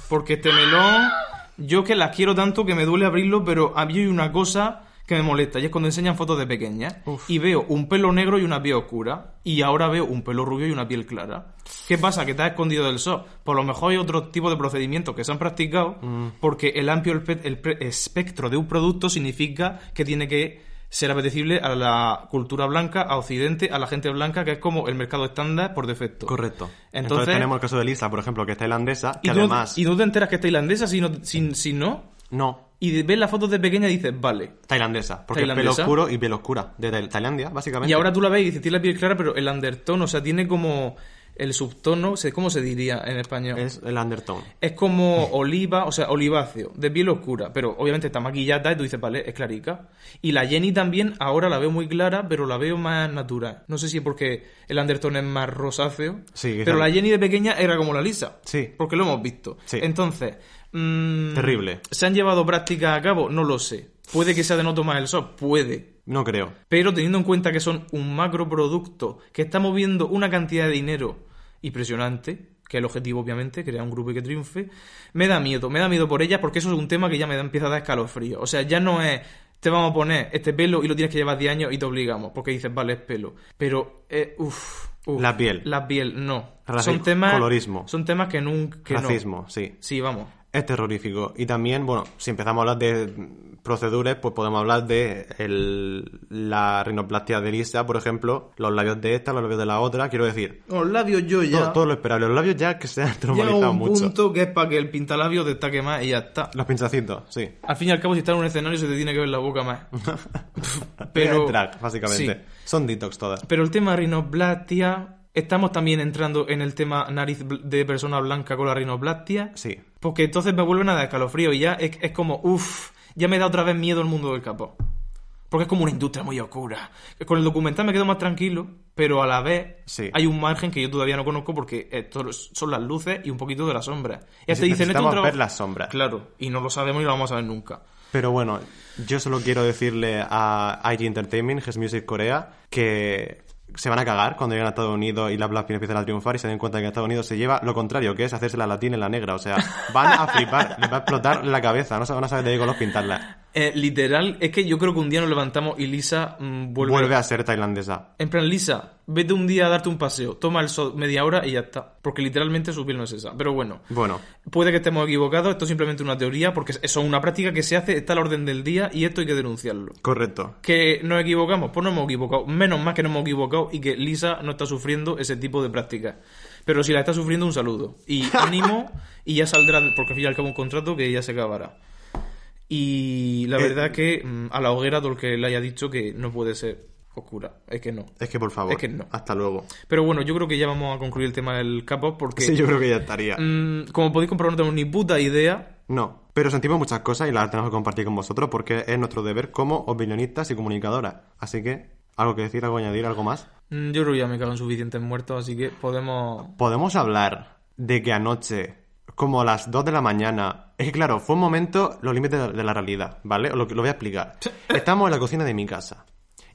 Porque este melón, yo que las quiero tanto que me duele abrirlo, pero a mí hay una cosa que me molesta, y es cuando enseñan fotos de pequeñas, y veo un pelo negro y una piel oscura, y ahora veo un pelo rubio y una piel clara. ¿Qué pasa? Que has escondido del sol. Por lo mejor hay otro tipo de procedimientos que se han practicado, porque el amplio el espectro de un producto significa que tiene que ser apetecible a la cultura blanca, a Occidente, a la gente blanca, que es como el mercado estándar por defecto. Correcto. Entonces, Entonces, tenemos el caso de Lisa, por ejemplo, que es tailandesa, que y, además... y tú te enteras que es tailandesa si no, si, si no No, y ves las fotos de pequeña y dices, vale. tailandesa. Porque Tailandesa. pelo oscuro y piel oscura. De Tail- Tailandia, básicamente. Y ahora tú la ves y dices, tiene la piel clara, pero el undertone, o sea, tiene como el subtono, ¿cómo se diría en español? Es el undertone. Es como oliva, o sea, oliváceo, de piel oscura, pero obviamente está maquillada y tú dices, vale, es clarica. Y la Jenny también, ahora la veo muy clara, pero la veo más natural. No sé si es porque el undertone es más rosáceo, Sí, pero la Jenny de pequeña era como la Lisa. Sí. Porque lo hemos visto. Sí. Entonces, mm, Terrible. ¿se han llevado prácticas a cabo? No lo sé. Puede que sea de no tomar el sol, puede. No creo. Pero teniendo en cuenta que son un macro producto que está moviendo una cantidad de dinero impresionante, que es el objetivo obviamente, crear un grupo y que triunfe, me da miedo, me da miedo por ellas porque eso es un tema que ya me da, empieza a dar escalofrío. O sea, ya no es te vamos a poner este pelo y lo tienes que llevar 10 años y te obligamos, porque dices, vale, es pelo. Pero, eh, uff, La piel. La piel, no. Raci- son temas... colorismo. Son temas que nunca... que no. Racismo, sí. Sí, vamos. Es terrorífico. Y también, bueno, si empezamos a hablar de proceduras, pues podemos hablar de el- la rinoplastia de Lisa, por ejemplo, los labios de esta, los labios de la otra. Quiero decir, Los labios yo ya... todo, todo lo esperable. Los labios ya que se han Llega normalizado un mucho. punto que es para que el pintalabio destaque más y ya está. Los pinchacitos, sí. Al fin y al cabo, si estás en un escenario, se te tiene que ver la boca más. Pero... Drag, básicamente. sí. Son detox todas. pero el tema rinoplastia, estamos también entrando en el tema nariz de persona blanca con la rinoplastia. Sí. Porque entonces me vuelven a dar escalofrío y ya es, es como, uff, ya me da otra vez miedo el mundo del capó. Porque es como una industria muy oscura. Con el documental me quedo más tranquilo, pero a la vez Sí. hay un margen que yo todavía no conozco porque esto son las luces y un poquito de la sombra. Y te dicen, esto es un ver las sombras. Claro, y no lo sabemos y no lo vamos a ver nunca. Pero bueno, yo solo quiero decirle a IG Entertainment, His Music Corea, que se van a cagar cuando lleguen a Estados Unidos y la Blackpink empiecen a triunfar y se den cuenta que en Estados Unidos se lleva lo contrario, que es hacerse la latina y la negra. O sea, van a flipar, les va a explotar la cabeza, no se van a saber de qué color pintarla. Eh, literal, es que yo creo que un día nos levantamos y Lisa mm, vuelve... Vuelve a ser tailandesa. En plan, Lisa, vete un día a darte un paseo, toma el sol media hora y ya está. Porque literalmente su piel no es esa. Pero bueno, Bueno, puede que estemos equivocados, esto es simplemente una teoría, porque eso es una práctica que se hace, está al orden del día y esto hay que denunciarlo. correcto. ¿Que nos equivocamos? Pues no hemos equivocado. Menos más que no hemos equivocado y que Lisa no está sufriendo ese tipo de prácticas. Pero si la está sufriendo, un saludo. Y ánimo, y ya saldrá, porque al fin y al cabo un contrato que ya se acabará. Y la Eh, verdad que mm, a la hoguera todo el que le haya dicho que no puede ser oscura. Es que no. Es que por favor, Es que no. hasta luego. Pero bueno, yo creo que ya vamos a concluir el tema del K-pop porque, Sí, yo creo que ya estaría. mm, como podéis comprobar, no tenemos ni puta idea. No, pero sentimos muchas cosas y las tenemos que compartir con vosotros porque es nuestro deber como opinionistas y comunicadoras. Así que, ¿algo que decir, algo que añadir, algo más? Mm, Yo creo que ya me cago en suficientes muertos, así que podemos... Podemos hablar de que anoche, como a las 2 de la mañana, es que claro, fue un momento, los límites de- la realidad, ¿vale? Lo, lo voy a explicar. Estamos en la cocina de mi casa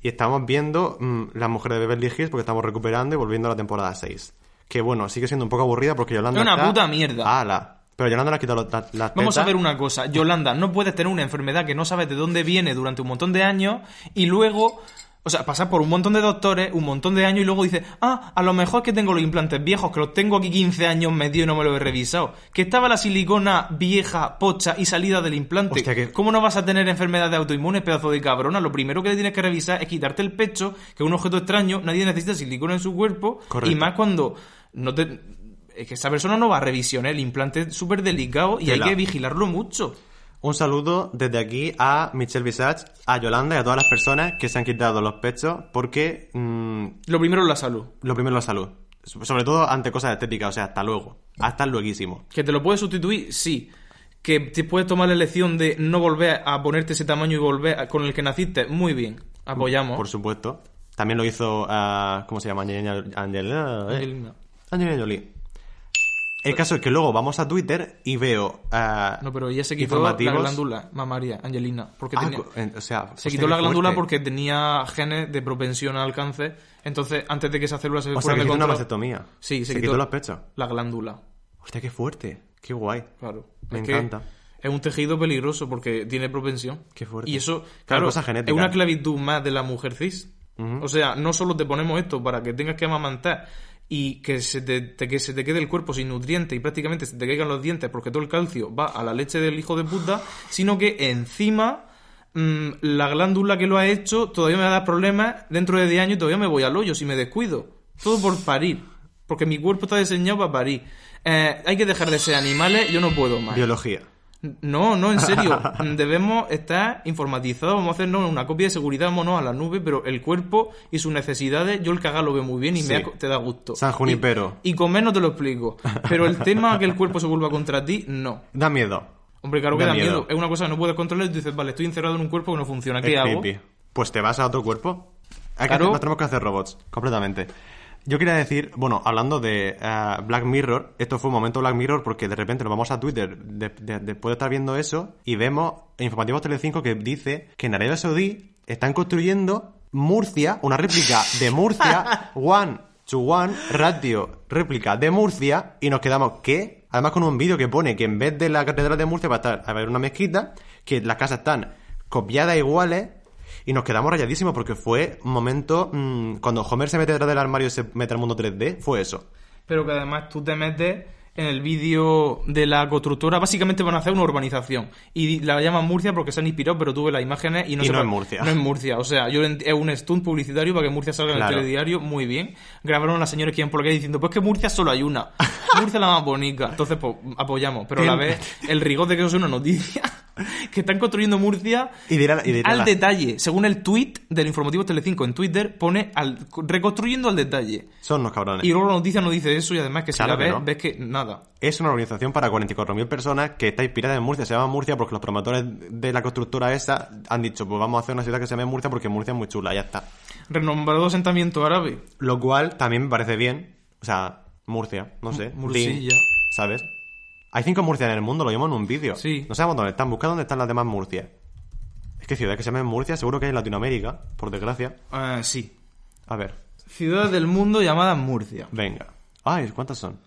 y estamos viendo mm, La Mujer de Beverly Hills porque estamos recuperando y volviendo a la temporada 6. Que bueno, sigue siendo un poco aburrida porque Yolanda Es una está- puta mierda. ¡Hala! Pero Yolanda le ha quitado las las Vamos a ver una cosa, Yolanda, no puedes tener una enfermedad que no sabes de dónde viene durante un montón de años y luego, o sea, pasar por un montón de doctores, un montón de años y luego dices, ah, a lo mejor es que tengo los implantes viejos, que los tengo aquí 15 años medio y no me los he revisado. Que estaba la silicona vieja, pocha y salida del implante. Hostia, que- ¿Cómo no vas a tener enfermedades autoinmunes, pedazo de cabrona? Lo primero que le tienes que revisar es quitarte el pecho, que es un objeto extraño, nadie necesita silicona en su cuerpo, Correcto. y más cuando no te... Es que esa persona no va a revisión, ¿eh? el implante es súper delicado y Tela. hay que vigilarlo mucho. Un saludo desde aquí a Michelle Visage, a Yolanda y a todas las personas que se han quitado los pechos porque mm, Lo primero es la salud. lo primero es la salud. Sobre todo ante cosas estéticas, o sea, hasta luego. Hasta lueguísimo. ¿Que te lo puedes sustituir? Sí. ¿Que te puedes tomar la elección de no volver a ponerte ese tamaño y volver a- con el que naciste? Muy bien. Apoyamos. Por supuesto. También lo hizo, ah, ¿cómo se llama? Angelina. Angelina. Angelina Jolie. El caso es que luego vamos a Twitter y veo... ah, No, pero ella se quitó la glándula mamaria, Angelina. Porque Ah, tenía- o sea, se hostia, quitó la glándula porque tenía genes de propensión al cáncer. Entonces, antes de que esas células se O sea, fueran que de una vasectomía. Sí, se, se quitó los pechos. La glándula. Hostia, qué fuerte. Qué guay. Claro. Me Es encanta. Es un tejido peligroso porque tiene propensión. Qué fuerte. Y eso, Claro, es una esclavitud más de la mujer cis. O sea, no solo te ponemos esto para que tengas que amamantar y que se te, te- que se te quede el cuerpo sin nutrientes y prácticamente se te caigan los dientes porque todo el calcio va a la leche del hijo de puta, sino que encima mm, la glándula que lo ha hecho todavía me va a dar problemas dentro de 10 años y todavía me voy al hoyo si me descuido. Todo por parir. Porque mi cuerpo está diseñado para parir. Eh, hay que dejar de ser animales, yo no puedo más. Biología. No, no, en serio. Debemos estar informatizados. Vamos a hacernos una copia de seguridad, vámonos a la nube, pero el cuerpo y sus necesidades, yo el cagar lo veo muy bien y Sí. me te da gusto. San Junipero. Y, y comer no te lo explico. Pero el tema que el cuerpo se vuelva contra ti, no. Da miedo. Hombre, claro que Da da miedo. miedo. Es una cosa que no puedes controlar y tú dices, vale, estoy encerrado en un cuerpo que no funciona. ¿Qué Es hago? creepy. Pues te vas a otro cuerpo. Hay que Claro. hacer- nos tenemos que hacer robots, completamente. Yo quería decir, bueno, hablando de eh, Black Mirror, esto fue un momento Black Mirror porque de repente nos vamos a Twitter de- de- después de estar viendo eso y vemos Informativos Telecinco que dice que en Arabia Saudí están construyendo Murcia, una réplica de Murcia, one to one, ratio, réplica de Murcia y nos quedamos, ¿qué? Además con un vídeo que pone que en vez de la catedral de Murcia va a estar a ver una mezquita, que las casas están copiadas iguales y nos quedamos rayadísimos porque fue un momento mm, cuando Homer se mete detrás del armario y se mete al mundo 3D, fue eso. Pero que además tú te metes en el vídeo de la constructora. Básicamente van a hacer una urbanización. Y la llaman Murcia porque se han inspirado, pero tú ves las imágenes y no, Y se no es Murcia. No es Murcia. O sea, yo es un stunt publicitario para que Murcia salga en el telediario. Muy bien. Grabaron a las señoras que por la calle diciendo, pues que Murcia solo hay una. Murcia es la más bonita. Entonces, pues, apoyamos. Pero a la vez, el rigor de que eso es una noticia. que están construyendo Murcia Y dirá, y dirá al la- detalle. Según el tweet del informativo Telecinco en Twitter, pone al, reconstruyendo al detalle. Son unos cabrones. Y luego la noticia no dice eso y además que si Claro la que ves, no. ves que nada. Es una organización para 44.000 personas que está inspirada en Murcia, se llama Murcia porque los promotores de la constructora esa han dicho, pues vamos a hacer una ciudad que se llame Murcia porque Murcia es muy chula, ya está. Renombrado asentamiento árabe. Lo cual también me parece bien, o sea, Murcia, no sé. Din, ¿Sabes? Hay cinco Murcia en el mundo, lo vimos en un vídeo. Sí. No sabemos dónde están, busca dónde están las demás Murcia. Es que ciudad que se llame Murcia seguro que hay en Latinoamérica, por desgracia. Ah, sí. A ver, Ciudad del mundo llamada Murcia. venga. Ay, ¿cuántas son?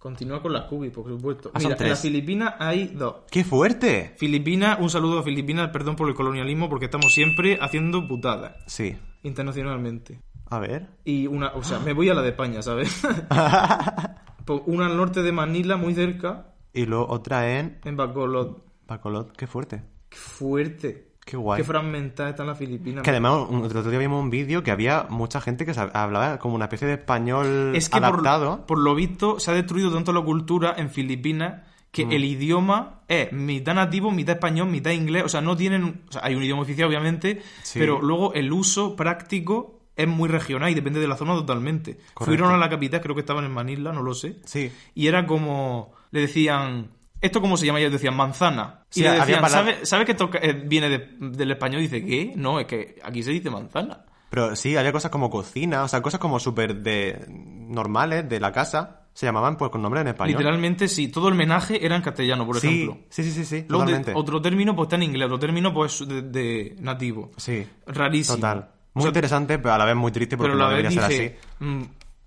Continúa con las cubis, por supuesto. Ah, son Mira, en las Filipinas hay dos. ¡Qué fuerte! Filipinas, un saludo a Filipinas, perdón por el colonialismo, porque estamos siempre haciendo putadas Sí. internacionalmente. A ver. Y una, o sea, me voy a la de España, ¿sabes? Pues una al norte de Manila, muy cerca, Y luego otra en en Bacolod. Bacolod. ¡Qué fuerte! Qué fuerte. Qué guay. Qué fragmentada están las Filipinas. Que además, un- otro día vimos un vídeo que había mucha gente que hablaba como una especie de español Es que por, adaptado. por lo visto se ha destruido tanto la cultura en Filipinas que Mm. el idioma es mitad nativo, mitad español, mitad inglés. O sea, no tienen. O sea, hay un idioma oficial, obviamente, Sí. pero luego el uso práctico es muy regional y depende de la zona totalmente. Correcto. Fueron a la capital, creo que estaban en Manila, no lo sé. Sí. Y era como. Le decían. ¿Esto cómo se llama? Y ellos decían manzana. Sí, y le había decían, palabras- ¿sabes sabe que toca- eh, viene de- del español? Y dice, ¿qué? No, es que aquí se dice manzana. Pero sí, había cosas como cocina, o sea, cosas como súper de normales de la casa. Se llamaban pues con nombre en español. Literalmente, sí. Todo el menaje era en castellano, por sí, ejemplo. sí, sí, sí, sí, de- totalmente. otro término pues está en inglés, otro término pues de, de nativo. Sí, Rarísimo. total. Muy O sea, interesante, pero a la vez muy triste porque pero no la vez debería ser así. mm,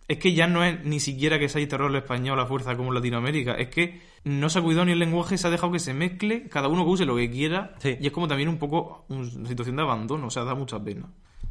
es que ya no es ni siquiera que se haya terror español a fuerza como en Latinoamérica, es que no se ha cuidado ni el lenguaje, se ha dejado que se mezcle, cada uno que use lo que quiera, Sí. y es como también un poco una situación de abandono, o sea, da mucha pena.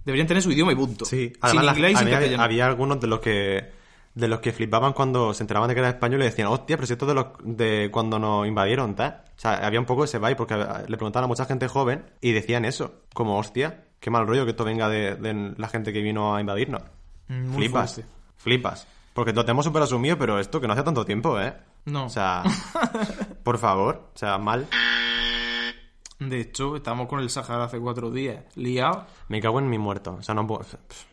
Deberían tener su idioma y punto. Sí, sin además la- inglés y sin había, había algunos de los que de los que flipaban cuando se enteraban de que era español y decían, hostia, pero si esto de los de cuando nos invadieron, tal. O sea, había un poco ese vibe porque le preguntaban a mucha gente joven y decían eso, como hostia, qué mal rollo que esto venga de, de la gente que vino a invadirnos. Mm, muy flipas, fuerte. flipas. Porque lo tenemos súper asumido, pero esto que no hace tanto tiempo, ¿eh? No. O sea, por favor, o sea, mal. De hecho, estamos con el Sahara hace cuatro días, liado. Me cago en mi muerto. O sea, no puedo...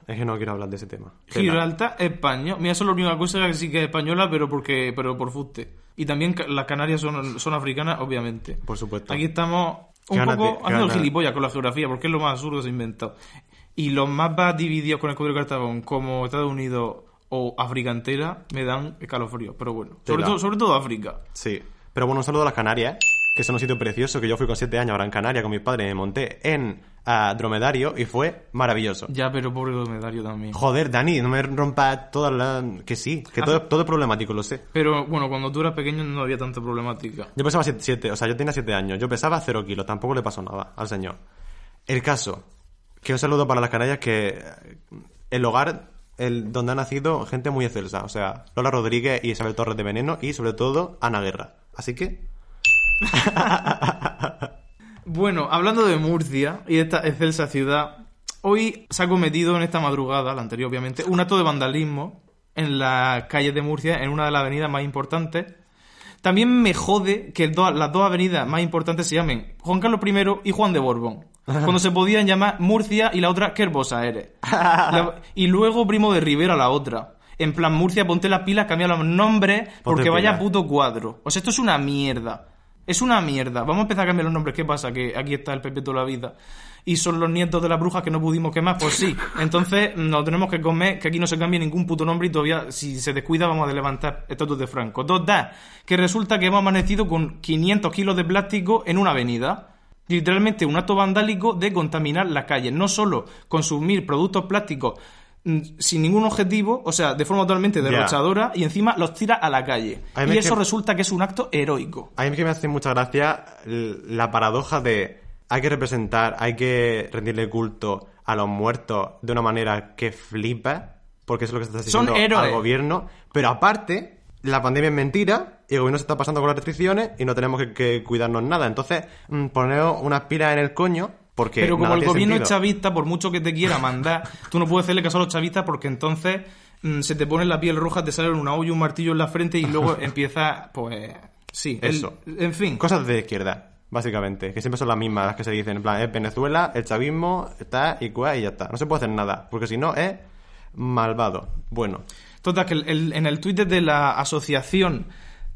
Es que no quiero hablar de ese tema. Gibraltar, España. Mira, eso es la única cosa que sí que es española, pero porque pero por fuste. Y también las Canarias son, son africanas, obviamente. Por supuesto. Aquí estamos un poco haciendo gilipollas con la geografía, porque es lo más absurdo que se ha inventado. Y los mapas divididos con el código de Cartabón, como Estados Unidos o África entera, me dan escalofríos. Pero bueno, sobre todo, sobre todo África. Sí. Pero bueno, un saludo a las Canarias, que son un sitio precioso, que yo fui con siete años a Gran Canaria con mis padres me monté en ah, Dromedario y fue maravilloso. Ya, pero pobre dromedario también. Joder, Dani, no me rompas toda la... Que sí, que todo, todo es problemático, lo sé. Pero bueno, cuando tú eras pequeño no había tanta problemática. Yo pesaba siete, siete- o sea, yo tenía siete años. Yo pesaba cero kilos, tampoco le pasó nada al señor. El caso, que un saludo para las Canarias, que el hogar el, donde ha nacido gente muy excelsa. O sea, Lola Rodríguez y Isabel Torres de Veneno y sobre todo Ana Guerra. Así que, Bueno, hablando de Murcia y esta excelsa ciudad, hoy se ha cometido en esta madrugada, la anterior obviamente, un acto de vandalismo en las calles de Murcia, en una de las avenidas más importantes, También me jode que las dos avenidas más importantes se llamen Juan Carlos I y Juan de Borbón. Cuando se podían llamar Murcia y la otra, qué hermosa eres. La- y luego Primo de Rivera la otra. En plan, Murcia, ponte las pilas, cambia los nombres, porque vaya pilas. puto cuadro. O sea, esto es una mierda. Es una mierda. Vamos a empezar a cambiar los nombres. ¿Qué pasa? Que aquí está el Pepe toda la vida. Y son los nietos de las brujas que no pudimos quemar. Pues sí. Entonces nos tenemos que comer que aquí no se cambie ningún puto nombre y todavía, si se descuida, vamos a levantar estatutos de Franco. Dos da que resulta que hemos amanecido con 500 kilos de plástico en una avenida. Literalmente un acto vandálico de contaminar las calles. No solo consumir productos plásticos mm, sin ningún objetivo, o sea, de forma totalmente derrochadora, y encima los tira a la calle. A Y eso que- resulta que es un acto heroico. A mí que me hace mucha gracia la paradoja de hay que representar, hay que rendirle culto a los muertos de una manera que flipa, porque eso es lo que se está Son exigiendo al gobierno, pero aparte, la pandemia es mentira y el gobierno se está pasando con las restricciones y no tenemos que, que cuidarnos nada. Entonces, mm, poneos unas pilas en el coño porque Pero como el gobierno es chavista, por mucho que te quiera mandar, tú no puedes hacerle caso a los chavistas porque entonces mm, se te pone la piel roja, te sale una olla y un martillo en la frente y luego empieza, pues, sí, el- Eso. en fin. Cosas de izquierda, básicamente, que siempre son las mismas las que se dicen. En plan, es Venezuela, el chavismo, está y cuá y ya está. No se puede hacer nada, porque si no es malvado. Bueno, Total, que el- el- en el Twitter de la Asociación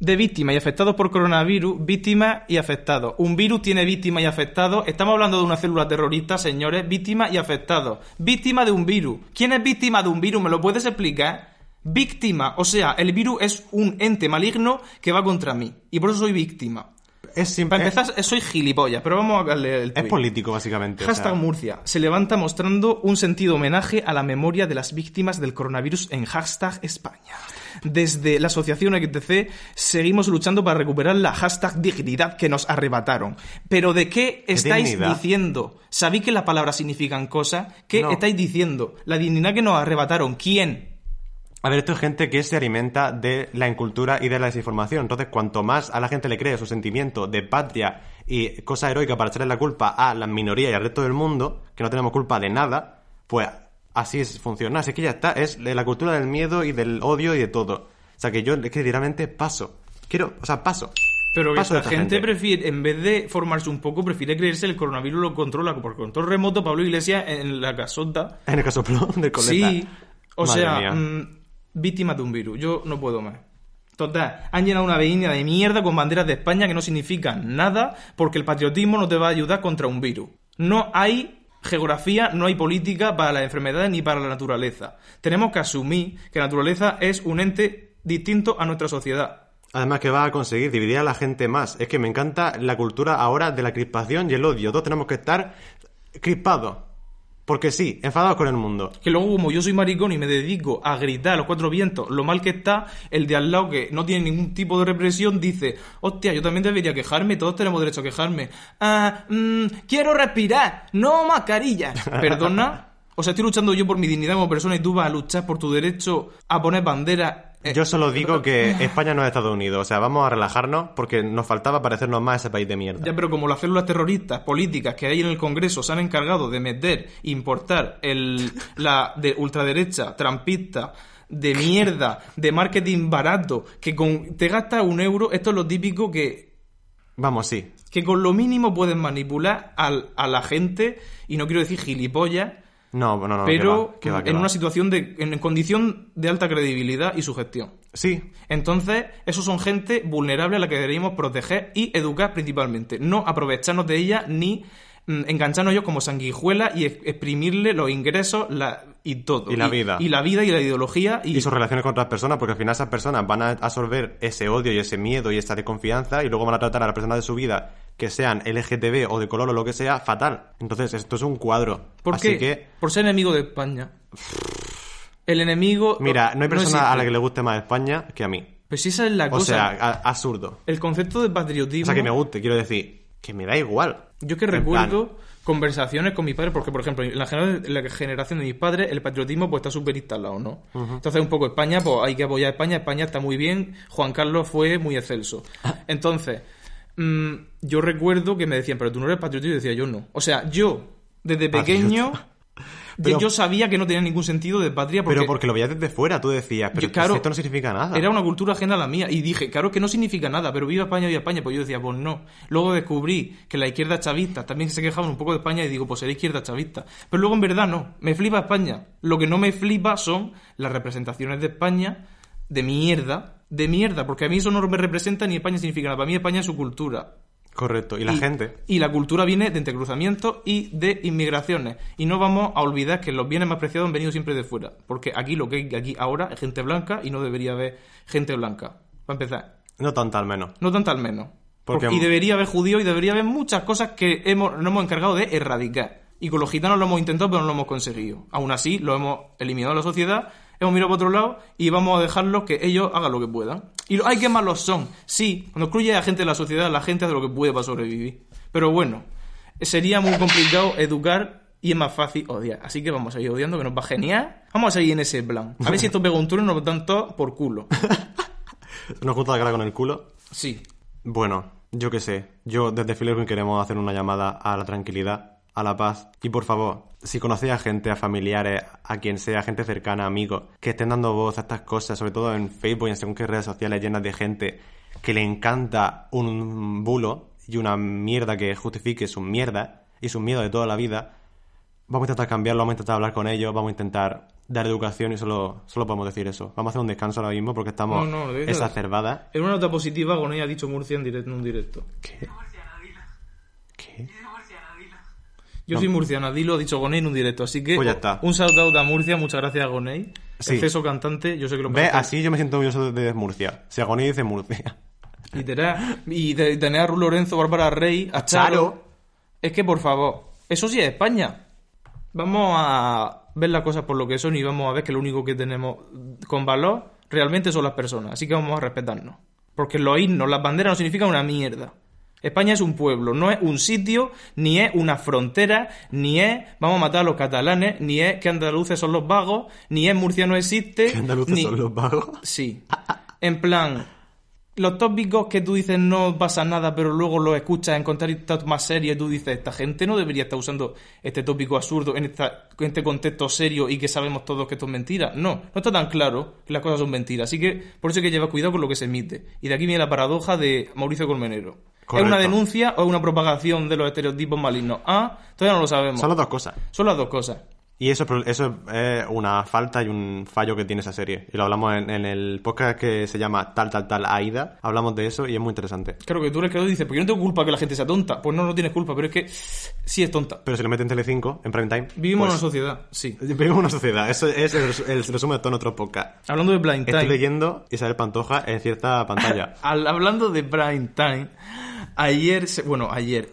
de Víctimas y Afectados por Coronavirus, víctimas y afectados. Un virus tiene víctimas y afectados. Estamos hablando de una célula terrorista, señores. Víctimas y afectados. Víctima de un virus. ¿Quién es víctima de un virus? ¿Me lo puedes explicar? Víctima. O sea, el virus es un ente maligno que va contra mí. Y por eso soy víctima. Es simple. Para empezar, soy gilipollas, pero vamos a leer el es tuit. político, básicamente. o sea, Hashtag Murcia. Se levanta mostrando un sentido homenaje a la memoria de las víctimas del coronavirus en hashtag España. Desde la asociación XTC seguimos luchando para recuperar la hashtag dignidad que nos arrebataron. Pero ¿de qué estáis dignidad? diciendo? ¿Sabéis que las palabras significan cosas? ¿Qué No. estáis diciendo? La dignidad que nos arrebataron. ¿Quién? A ver, esto es gente que se alimenta de la incultura y de la desinformación. Entonces, cuanto más a la gente le cree su sentimiento de patria y cosa heroica para echarle la culpa a la minoría y al resto del mundo, que no tenemos culpa de nada, pues así es, funciona. Así que ya está, es la cultura del miedo y del odio y de todo. O sea, que yo es que literalmente paso. Quiero, o sea, paso. Pero Paso esta esta gente, gente. prefiere, en vez de formarse un poco, prefiere creerse el coronavirus lo controla por control remoto. Pablo Iglesias en la casota En el caso pro del coleta. Sí, o Madre sea, mía. Víctimas de un virus. Yo no puedo más. Total, han llenado una avenida de mierda con banderas de España que no significan nada porque el patriotismo no te va a ayudar contra un virus. No hay geografía, no hay política para las enfermedades ni para la naturaleza. Tenemos que asumir que la naturaleza es un ente distinto a nuestra sociedad. Además que va a conseguir dividir a la gente más. Es que me encanta la cultura ahora de la crispación y el odio. Todos tenemos que estar crispados. Porque sí, enfadados con el mundo. Que luego, como yo soy maricón y me dedico a gritar a los cuatro vientos lo mal que está, el de al lado que no tiene ningún tipo de represión dice, hostia, yo también debería quejarme, todos tenemos derecho a quejarme. Ah, mm, quiero respirar, no mascarilla. ¿Perdona? O sea, estoy luchando yo por mi dignidad como persona y tú vas a luchar por tu derecho a poner bandera. Eh, Yo solo digo que España no es Estados Unidos. O sea, vamos a relajarnos porque nos faltaba parecernos más a ese país de mierda. Ya, pero como las células terroristas políticas que hay en el Congreso se han encargado de meter, importar el, la de ultraderecha, trampista, de mierda, de marketing barato, que con, te gasta un euro, esto es lo típico que, Vamos, sí. que con lo mínimo pueden manipular al- a la gente, y no quiero decir gilipollas, No, no, no. pero que va, que va, que en va. una situación de, en condición de alta credibilidad y sugestión. Sí, Entonces, esos son gente vulnerable a la que deberíamos proteger y educar principalmente. No aprovecharnos de ella ni mm, engancharnos ellos como sanguijuelas y ex- exprimirle los ingresos la- y todo. Y la vida. Y la vida y la ideología. Y, y sus relaciones con otras personas, porque al final esas personas van a absorber ese odio y ese miedo y esa desconfianza y luego van a tratar a las personas de su vida que sean LGTB o de color o lo que sea, fatal. Entonces, esto es un cuadro. ¿Por Así qué? que, Por ser enemigo de España. El enemigo. mira, no hay persona a la que le guste más España que a mí. Pues si esa es la O cosa. sea, a- absurdo. el concepto de patriotismo. O sea, que me guste, quiero decir, que me da igual. Yo que En recuerdo conversaciones con mis padres, porque por ejemplo, en la, gener- la generación de mis padres, el patriotismo pues está súper instalado, ¿no? Entonces un poco España, pues hay que apoyar a España, España está muy bien, Juan Carlos fue muy excelso. Entonces, mm, yo recuerdo que me decían, pero tú no eres patriota, y yo decía, yo no. O sea, yo, desde pequeño, Pero- yo sabía que no tenía ningún sentido de patria porque, Pero porque lo veías desde fuera, tú decías, pero Yo, claro, esto no significa nada. Era una cultura ajena a la mía. Y dije, claro que no significa nada, pero viva España, viva España. Pues yo decía, pues no. Luego descubrí que la izquierda chavista también se quejaban un poco de España y digo, pues será izquierda chavista. Pero luego en verdad no. Me flipa España. Lo que no me flipa son las representaciones de España de mierda. De mierda, porque a mí eso no me representa ni España significa nada. Para mí España es su cultura. Correcto. Y la gente. Y la cultura viene de entrecruzamientos y de inmigraciones. Y no vamos a olvidar que los bienes más preciados han venido siempre de fuera. Porque aquí lo que hay aquí ahora es gente blanca y no debería haber gente blanca. Para empezar. No tanta al menos. No tanto al menos. Porque- Porque- y debería haber judíos y debería haber muchas cosas que hemos, nos hemos encargado de erradicar. Y con los gitanos lo hemos intentado, pero no lo hemos conseguido. Aún así, lo hemos eliminado de la sociedad, hemos mirado para otro lado y vamos a dejarlos que ellos hagan lo que puedan. Y hay que malos son. Sí, cuando excluye a gente de la sociedad, la gente hace lo que puede para sobrevivir. Pero bueno, sería muy complicado educar y es más fácil odiar. Así que vamos a seguir odiando, que nos va genial. Vamos a seguir en ese plan. A ver si esto pega un turno y nos dan todos por culo. Nos gusta la cara con el culo. Sí. Bueno, yo qué sé. Yo desde Filerwin queremos hacer una llamada a la tranquilidad, a la paz. Y por favor, si conocéis a gente, a familiares, a quien sea, gente cercana, amigos, que estén dando voz a estas cosas, sobre todo en Facebook y en según qué redes sociales llenas de gente que le encanta un bulo y una mierda que justifique sus mierdas y sus miedos de toda la vida, vamos a intentar cambiarlo, vamos a intentar hablar con ellos, vamos a intentar dar educación y solo, solo podemos decir eso. Vamos a hacer un descanso ahora mismo porque estamos No, no, exacerbadas. En una nota positiva, con ella ha dicho Murcia en, directo, en un directo. ¿Qué? ¿Qué? Yo soy murciana, dilo, ha dicho Gonei en un directo. Así que Pues ya está. un shout out a Murcia, muchas gracias a Gonei. Sí. Exceso cantante, yo sé que lo Ve, así yo me siento orgulloso de, Murcia. Si Agonía dice Murcia. Literal. Y de tener a Ru Lorenzo, Bárbara Rey, a Charo. Charo. Es que, por favor, eso sí es España. Vamos a ver las cosas por lo que son y vamos a ver que lo único que tenemos con valor realmente son las personas. Así que vamos a respetarnos. Porque los himnos, las banderas no significan una mierda. España es un pueblo, no es un sitio, ni es una frontera, ni es vamos a matar a los catalanes, ni es que andaluces son los vagos, ni es Murcia no existe. Que andaluces ni- son los vagos. Sí. En plan, los tópicos que tú dices no pasa nada, pero luego los escuchas en contextos más serios y tú dices, esta gente no debería estar usando este tópico absurdo en, esta, en este contexto serio y que sabemos todos que esto es mentira. No, no está tan claro que las cosas son mentiras. Así que por eso hay que llevar cuidado con lo que se emite. Y de aquí viene la paradoja de Mauricio Colmenero. Correcto. ¿Es una denuncia o es una propagación de los estereotipos malignos? Ah, todavía no lo sabemos. Son las dos cosas. Son las dos cosas. Y eso, eso es una falta y un fallo que tiene esa serie. Y lo hablamos en, en el podcast que se llama Tal, Tal, Tal, Aida. Hablamos de eso y es muy interesante. Claro que tú eres que lo dices, porque yo no tengo culpa que la gente sea tonta. Pues no, no tienes culpa, pero es que sí es tonta. Pero si lo meten en Telecinco, en prime time... Vivimos pues, en una sociedad, sí. Vivimos en una sociedad. Eso es el, res- el resumen de todo nuestro podcast. Hablando de Estoy Time. leyendo Isabel Pantoja en cierta pantalla. al- hablando de Prime Time, ayer, se- bueno, ayer,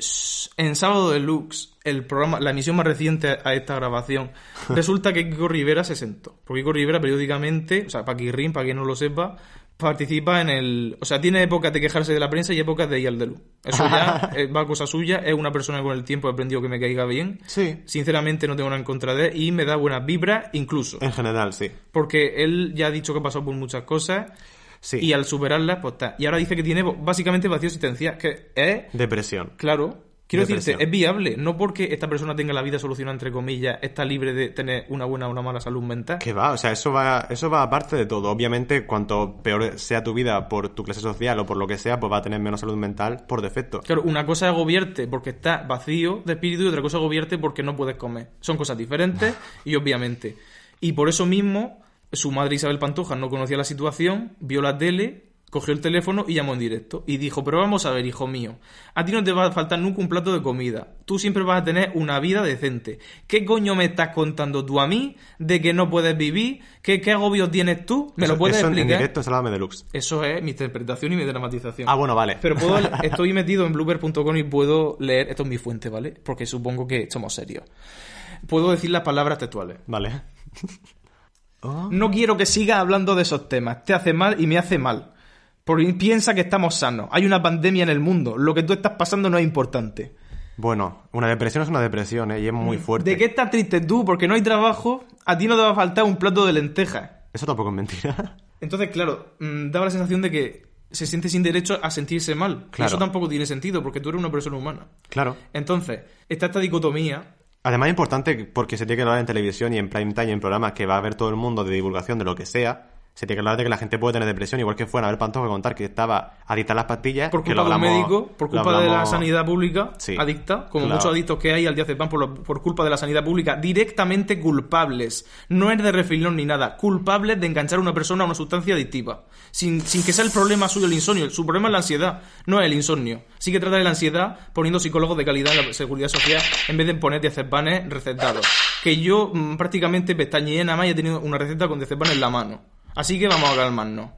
en Sábado Deluxe, el programa, la emisión más reciente a esta grabación, resulta que Kiko Rivera se sentó. Porque Kiko Rivera periódicamente, o sea, Paquirrin, para quien no lo sepa, participa en el... O sea, tiene épocas de quejarse de la prensa y épocas de ir al Deluxe. Eso ya va a cosa suya, es una persona que con el tiempo he aprendido que me caiga bien. Sí. Sinceramente no tengo nada en contra de él y me da buenas vibras incluso. En general, sí. Porque él ya ha dicho que ha pasado por muchas cosas Sí. y al superarlas, pues está. Y ahora dice que tiene básicamente vacío existencial, que es, Depresión. claro, quiero Depresión. decirte, es viable. No porque esta persona tenga la vida solucionada, entre comillas, está libre de tener una buena o una mala salud mental. Que va, o sea, eso va, eso va aparte de todo. Obviamente, cuanto peor sea tu vida por tu clase social o por lo que sea, pues va a tener menos salud mental por defecto. Claro, una cosa es agobiarte porque está vacío de espíritu y otra cosa es agobiarte porque no puedes comer. Son cosas diferentes y obviamente. Y por eso mismo, su madre Isabel Pantoja no conocía la situación, vio la tele, cogió el teléfono y llamó en directo. Y dijo, pero vamos a ver, hijo mío, a ti no te va a faltar nunca un plato de comida. Tú siempre vas a tener una vida decente. ¿Qué coño me estás contando tú a mí de que no puedes vivir? ¿Qué, qué agobios tienes tú? ¿Me Eso- lo puedes eso explicar? En directo en Sálvame Deluxe. Eso es mi interpretación y mi dramatización. Ah, bueno, vale. Pero puedo, estoy metido en blooper.com y puedo leer, esto es mi fuente, ¿vale? Porque supongo que somos serios. Puedo decir las palabras textuales. Vale. No quiero que sigas hablando de esos temas. Te hace mal y me hace mal. Porque piensa que estamos sanos. Hay una pandemia en el mundo. Lo que tú estás pasando no es importante. Bueno, una depresión es una depresión, ¿eh? Y es muy fuerte. ¿De qué estás triste tú? Porque no hay trabajo. A ti no te va a faltar un plato de lentejas. Eso tampoco es mentira. Entonces, claro, mm, daba la sensación de que se siente sin derecho a sentirse mal. Y Claro. eso tampoco tiene sentido porque tú eres una persona humana. claro. Entonces, está esta dicotomía Además es importante porque se tiene que hablar en televisión y en prime time y en programas que va a ver todo el mundo de divulgación de lo que sea. Se tiene que hablar de que la gente puede tener depresión, igual que fuera a ver Pantoja contar que estaba adicta a las pastillas. Por que culpa lo de un hablamos- médico, por culpa de la hablamos- sanidad pública Sí. adicta, como Claro. muchos adictos que hay al diazepam por, lo- por culpa de la sanidad pública, directamente culpables. No es de refilón ni nada, culpables de enganchar a una persona a una sustancia adictiva. Sin, sin que sea el problema suyo el insomnio. Su problema es la ansiedad, no es el insomnio. Sí que trata de la ansiedad poniendo psicólogos de calidad en la seguridad social en vez de poner diazepanes recetados. Que yo mm, prácticamente pestañeé nada más y he tenido una receta con diazepam en la mano. Así que vamos a calmarnos.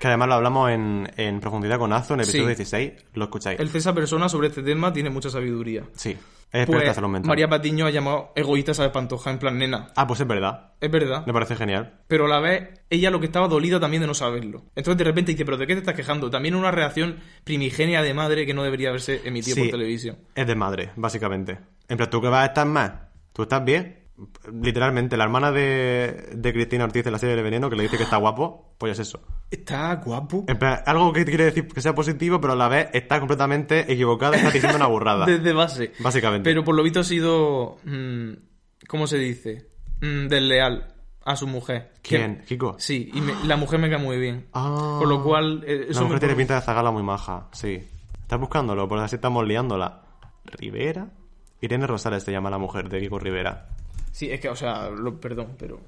Que además lo hablamos en, en profundidad con Azo en el episodio Sí. 16. Lo escucháis. El César Persona sobre este tema tiene mucha sabiduría. Sí. Es experta Pues salud mental. María Patiño ha llamado egoísta a esa Pantoja en plan nena. Ah, pues es verdad. Es verdad. Me parece genial. Pero a la vez, ella lo que estaba dolida también de no saberlo. Entonces de repente dice, ¿pero de qué te estás quejando? También una reacción primigenia de madre que no debería haberse emitido Sí. por televisión. Es de madre, básicamente. En plan, ¿tú que vas a estar más? ¿Tú estás bien? Literalmente, la hermana de, de Cristina Ortiz de la serie de Veneno que le dice que está guapo, pues es eso. Está guapo. En plan, algo que quiere decir que sea positivo, pero a la vez está completamente equivocada está diciendo una burrada. Desde base. Básicamente. Pero por lo visto ha sido... mm, ¿Cómo se dice? Mm, desleal a su mujer. ¿Quién? ¿Kiko? Sí, y me- la mujer me cae muy bien. Ah. Con lo cual... eh, eso la me mujer tiene pinta de zagala muy maja, sí. ¿Estás buscándolo? Por así estamos liándola. ¿Rivera? Irene Rosales se llama la mujer de Kiko Rivera. Sí, es que, o sea, lo- perdón, pero...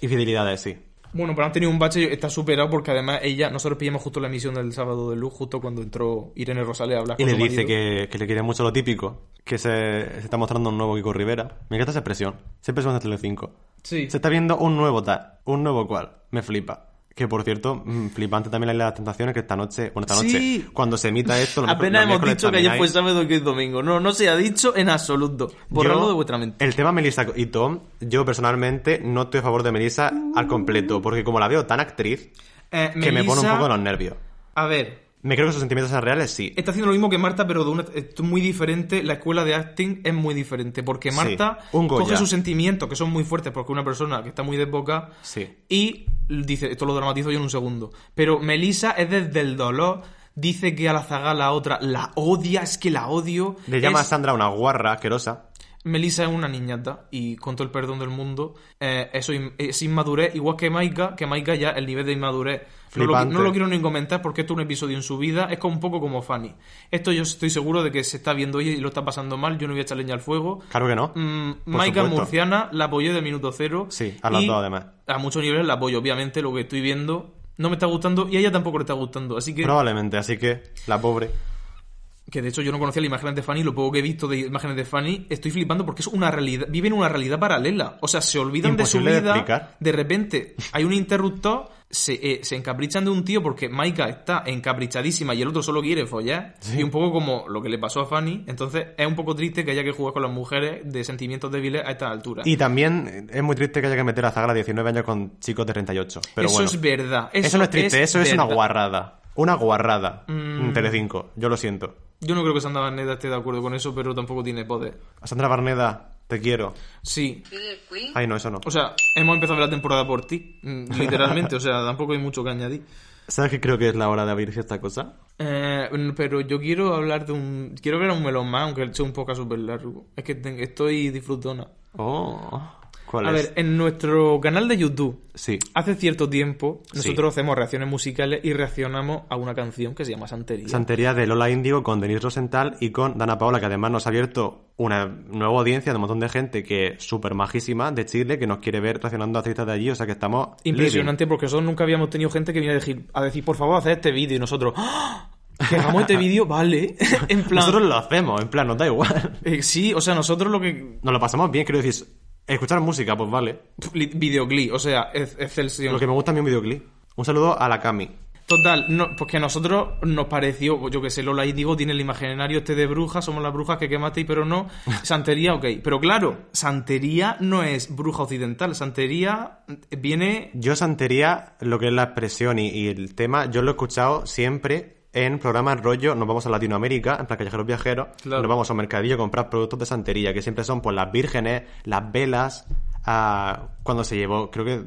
Y fidelidades, sí. Bueno, pero han tenido un bache, está superado porque además ella, nosotros pillamos justo la emisión del sábado de luz, justo cuando entró Irene Rosales a hablar Y con le su dice que, que le quiere mucho lo típico, que se, se está mostrando un nuevo Kiko Rivera. Me encanta esa expresión. Siempre son de Telecinco. Sí. Se está viendo un nuevo tal, un nuevo cual. Me flipa. Que por cierto, mm, flipante también la Isla de las Tentaciones, que esta noche, bueno, esta noche, cuando se emita esto, lo Apenas hemos dicho que ayer fue sábado que es domingo. No, no se ha dicho en absoluto. Borradlo Yo- de vuestra mente. El tema Melissa y Tom, yo personalmente no estoy a favor de Melissa al completo, porque como la veo tan actriz, Eh, que me pone un poco los nervios. A ver, Me creo que sus sentimientos sean reales, sí. está haciendo lo mismo que Marta, pero de una, es muy diferente. La escuela de acting es muy diferente. Porque Sí, Marta un coge sus sentimientos, que son muy fuertes, porque una persona que está muy desboca, Sí. y dice, esto lo dramatizo yo en un segundo. Pero Melissa es desde el dolor. Dice que a la zaga la otra la odia, es que la odio. Le llama Es- a Sandra una guarra asquerosa. Melissa es una niñata y con todo el perdón del mundo, eh, eso es inmadurez, igual que Maika, que Maika ya el nivel de inmadurez no lo, Flipante. no lo quiero ni comentar porque esto es un episodio en su vida, es como un poco como Fanny. Esto yo estoy seguro de que se está viendo ella y lo está pasando mal, yo no voy a echar leña al fuego. Claro que no. Mm, Maika supuesto. Murciana la apoyé de minuto cero. Sí, a las dos, además. A muchos niveles la apoyo, obviamente, lo que estoy viendo no me está gustando y a ella tampoco le está gustando. Así que Probablemente, así que la pobre. Que de hecho yo no conocía las imágenes de Fanny, lo poco que he visto de imágenes de Fanny, estoy flipando porque es una realidad, viven una realidad paralela. O sea, se olvidan Imposible de su vida. explicar. De repente hay un interruptor, se, eh, se encaprichan de un tío porque Maika está encaprichadísima y el otro solo quiere follar. Sí. Y un poco como lo que le pasó a Fanny. Entonces es un poco triste que haya que jugar con las mujeres de sentimientos débiles a esta altura. Y también es muy triste que haya que meter a Zagala 19 años con chicos de 38. Pero eso bueno. es verdad. Eso, Eso no es triste, eso es una guarrada. Una guarrada. Mm. Telecinco, yo lo siento. Yo no creo que Sandra Barneda esté de acuerdo con eso, pero tampoco tiene poder. Sandra Barneda, te quiero. Sí, Ay, no, eso no. O sea, hemos empezado la temporada por ti, mm, literalmente, o sea, tampoco hay mucho que añadir. ¿Sabes que creo que es la hora de abrir esta cosa? Eh, pero yo quiero hablar de un... Quiero ver a un melón más, aunque sea un poco súper largo. Es que estoy disfrutona. Oh. ¿Cuál A es? ver, en nuestro canal de YouTube, Sí. hace cierto tiempo, Sí. nosotros hacemos reacciones musicales y reaccionamos a una canción que se llama Santería. Santería de Lola Índigo con Denise Rosenthal y con Dana Paola, que además nos ha abierto una nueva audiencia de un montón de gente que es súper majísima de Chile, que nos quiere ver reaccionando a artistas de allí, o sea que estamos... Impresionante, porque nosotros nunca habíamos tenido gente que viene a decir, a decir por favor, haced este vídeo, y nosotros, ¡Ah! que hagamos este vídeo, vale. en plan, Nosotros lo hacemos, en plan, nos da igual. eh, sí, o sea, nosotros lo que Nos lo pasamos bien, quiero decir, escuchar música, pues vale. Li- Videoclip, o sea, es- Excelsior. Lo que me gusta a mí un videoclip. Un saludo a la Cami. Total, no, pues que a nosotros nos pareció, pues yo que sé, Lola Índigo tiene el imaginario este de brujas, somos las brujas que quemasteis, pero no. Santería, ok. Pero claro, Santería no es bruja occidental, Santería viene... Yo santería, lo que es la expresión y, y el tema, yo lo he escuchado siempre en programas rollo, nos vamos a Latinoamérica, en plan callejeros viajeros, Claro. nos vamos a un mercadillo a comprar productos de santería, que siempre son pues las vírgenes, las velas, cuando se llevó, creo que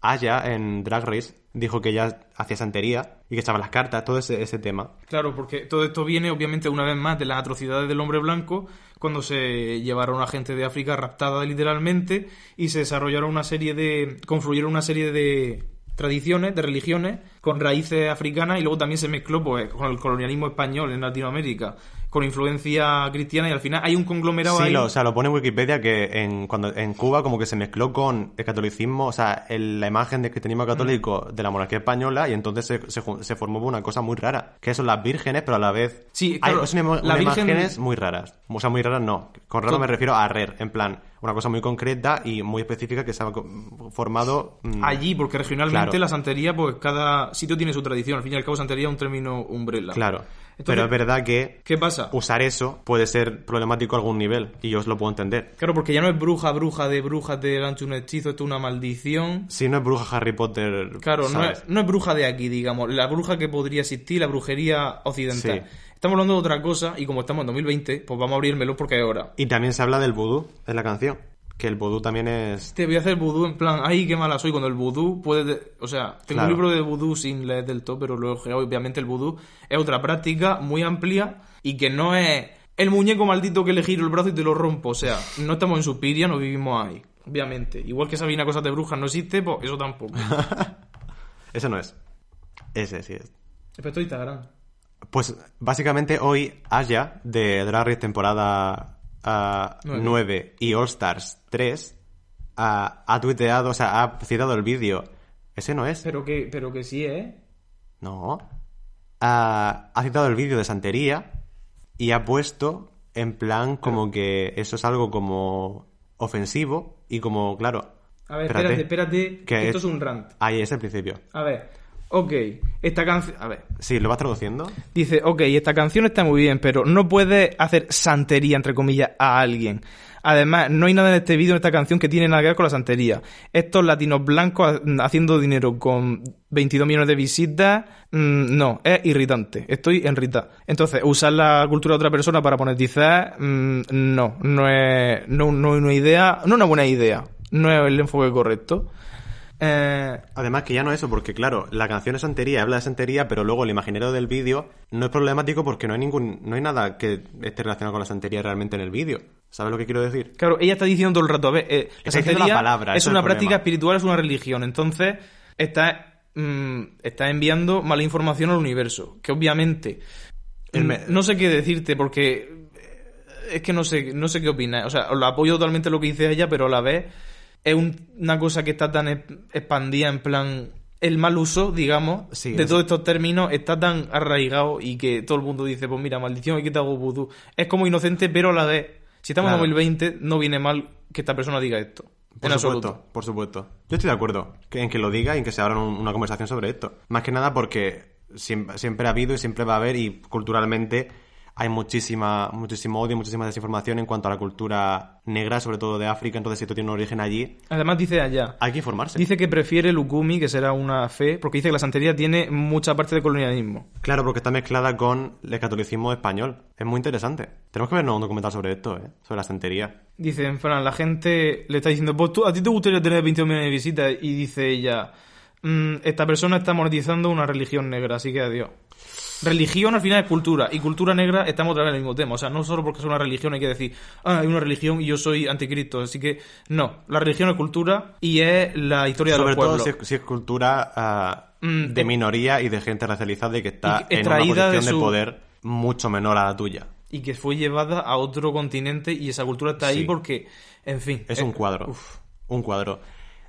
Aya en Drag Race, dijo que ella hacía santería y que echaba las cartas, todo ese, ese tema. Claro, porque todo esto viene obviamente una vez más de las atrocidades del hombre blanco cuando se llevaron a gente de África raptada literalmente y se desarrollaron una serie de... confluyeron una serie de tradiciones, de religiones con raíces africanas y luego también se mezcló pues, con el colonialismo español en Latinoamérica con influencia cristiana y al final hay un conglomerado Sí, ahí. lo, o sea, lo pone en Wikipedia que en, cuando, en Cuba como que se mezcló con el catolicismo, o sea, el- la imagen del cristianismo católico de la monarquía española y entonces se, se, se formó una cosa muy rara, que son las vírgenes, pero a la vez... Sí, claro, hay, son imo- la unas virgen- imágenes muy raras. O sea, muy raras no. Con raro me refiero a rer, en plan, una cosa muy concreta y muy específica que se ha formado... mm, allí, porque regionalmente Claro. la santería, pues cada sitio tiene su tradición. Al fin y al cabo, santería es un término umbrella. Claro. Entonces- pero es verdad que ¿Qué pasa? usar eso puede ser problemático a algún nivel y yo os lo puedo entender. Claro, porque ya no es bruja, bruja de brujas de lancho un hechizo, esto es una maldición. Si no es bruja Harry Potter... Claro, no es, no es bruja de aquí, digamos. La bruja que podría existir, la brujería occidental. Sí. Estamos hablando de otra cosa y como estamos en 2020, pues vamos a abrir el melón porque es hora. Y también se habla del vudú en la canción. Que el vudú también es. Te voy a hacer vudú en plan, ay, qué mala soy cuando el vudú puede... de- O sea, tengo Claro. un libro de vudú sin leer del todo, pero luego obviamente el vudú es otra práctica muy amplia y que no es el muñeco maldito que le giro el brazo y te lo rompo. O sea, no estamos en Supiria, no vivimos ahí. Obviamente. Igual que Sabina Cosas de Brujas no existe, pues eso tampoco. Ese no es. Ese sí es. Respecto a Instagram. Pues básicamente hoy Aya de Drag Race temporada Nueve. 9 y All Stars 3 ah, ha tuiteado, o sea, ha citado el vídeo. Ese no es. Pero que, pero que sí, ¿eh? No. Ha citado el vídeo de santería y ha puesto en plan como que eso es algo como ofensivo y como, claro. A ver, espérate, espérate, Que que esto es- es un rant. Ahí es el principio. A ver, ok, esta canción... A ver, Sí, ¿lo vas traduciendo? dice, ok, esta canción está muy bien, pero no puedes hacer santería, entre comillas, a alguien. Además, no hay nada en este vídeo, en esta canción, que tiene nada que ver con la santería. Estos latinos blancos ha- haciendo dinero con 22 millones de visitas, mm, no, es irritante. Estoy enrita. Entonces, usar la cultura de otra persona para monetizar, mm, no, no es, no, no es una idea, no es una buena idea. No es el enfoque correcto. Eh, Además que ya no eso, porque claro, la canción es santería, habla de santería, pero luego el imaginero del vídeo no es problemático porque no hay ningún, no hay nada que esté relacionado con la santería realmente en el vídeo. ¿Sabes lo que quiero decir? Claro, ella está diciendo todo el rato, a ver, eh, la santería palabra, es una práctica problema. espiritual, es una religión. Entonces, está, mm, está enviando mala información al universo. Que obviamente. Me- No sé qué decirte, porque. eh, Es que no sé, no sé qué opinas. O sea, lo apoyo totalmente lo que dice ella, pero a la vez es un- una cosa que está tan ep- expandida en plan. El mal uso, digamos, Sí, de es- todos estos términos está tan arraigado y que todo el mundo dice, pues mira, maldición, aquí te hago vudú. Es como inocente, pero a la vez, si estamos Claro. en 2020, no viene mal que esta persona diga esto. Por en supuesto, absoluto. por supuesto. Yo estoy de acuerdo en que lo diga y en que se abra un- una conversación sobre esto. Más que nada porque siempre, siempre ha habido y siempre va a haber y culturalmente hay muchísima, muchísimo odio, muchísima desinformación en cuanto a la cultura negra, sobre todo de África, entonces si esto tiene un origen allí, Además dice allá, hay que informarse. dice que prefiere el ukumi, que será una fe, porque dice que la santería tiene mucha parte de colonialismo. Claro, porque está mezclada con el catolicismo español. Es muy interesante. Tenemos que vernos un documental sobre esto, ¿eh? Sobre la santería. Dice, en plan, la gente le está diciendo, pues tú, a ti te gustaría tener 20 millones de visitas, y dice ella, "Mm, esta persona está monetizando una religión negra, así que adiós. Religión al final es cultura, y cultura negra estamos otra vez en el mismo tema. O sea, no solo porque es una religión hay que decir, ah, hay una religión y yo soy anticristo. Así que, no, la religión es cultura y es la historia de Sobre los todo pueblos. si es, si es cultura ah, Mm, de eh, minoría y de gente racializada y que está y en una de posición de, su- poder mucho menor a la tuya. y que fue llevada a otro continente y esa cultura está ahí Sí. porque, en fin. Es eh, un cuadro. uf. Un cuadro.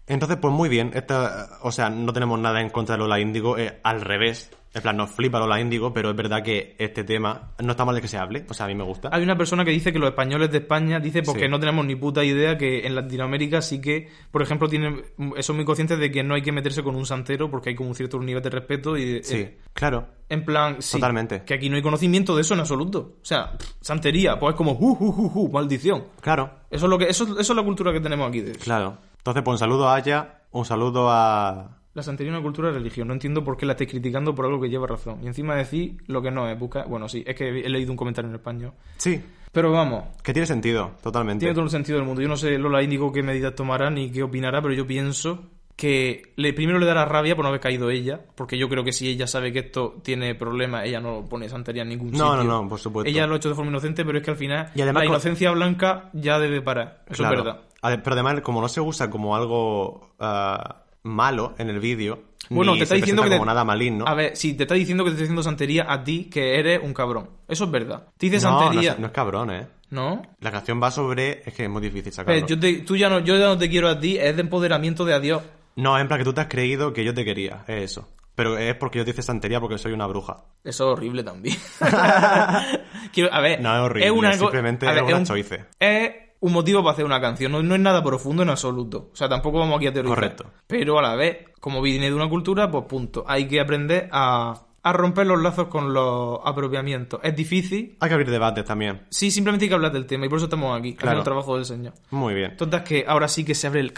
Entonces, pues muy bien. Esta, o sea, no tenemos nada en contra de Lola Índigo. eh, al revés. En plan, nos flipa Lola Índigo, pero es verdad que este tema no está mal de que se hable. O sea, a mí me gusta. Hay una persona que dice que los españoles de España, dice porque Sí. no tenemos ni puta idea que en Latinoamérica sí que, por ejemplo, tienen, son muy conscientes de que no hay que meterse con un santero porque hay como un cierto nivel de respeto y de- Sí, eh, claro. en plan, sí, Totalmente. que aquí no hay conocimiento de eso en absoluto. O sea, pff, santería, pues es como, uh, uh, uh, uh, maldición. Claro, Eso es lo que, eso, eso es la cultura que tenemos aquí. De claro. Entonces, pues un saludo a Aya, un saludo a... La santería es una cultura de religión. No entiendo por qué la estáis criticando por algo que lleva razón. Y encima decir lo que no es. Busca... Bueno, sí, es que he leído un comentario en español. Sí, Pero vamos, que tiene sentido, totalmente. tiene todo el sentido del mundo. Yo no sé Lola Índigo qué medidas tomará ni qué opinará, pero yo pienso que le, primero le dará rabia por no haber caído ella, porque yo creo que si ella sabe que esto tiene problemas, ella no pone santería en ningún No, sitio. no, no, por supuesto. Ella lo ha hecho de forma inocente, pero es que al final Y además la inocencia blanca ya debe parar. Eso Claro. es verdad. Pero además, como no se usa como algo ah, malo en el vídeo, Bueno, ni te está se diciendo que te- como nada maligno. A ver, si te está diciendo que te está diciendo santería a ti, que eres un cabrón. Eso es verdad. Te dice no, no santería. es, no es cabrón, ¿eh? ¿No? La canción va sobre... Es que es muy difícil sacarlo. Pero yo, te- tú ya no, yo ya no te quiero a ti, es de empoderamiento de adiós. No, en plan que tú te has creído que yo te quería, es eso. Pero es porque yo te hice santería porque soy una bruja. Eso es horrible también. Quiero- a ver, No es horrible, una co- simplemente ver, es una un- choice. Es un motivo para hacer una canción, no, no es nada profundo en absoluto. O sea, tampoco vamos aquí a teorizar. Correcto. Pero a la vez, como viene de una cultura, pues punto. Hay que aprender a, a romper los lazos con los apropiamientos. Es difícil. Hay que abrir debates también. Sí, simplemente hay que hablar del tema y por eso estamos aquí, Claro. el trabajo del señor. Muy bien. Total que ahora sí que se abre el...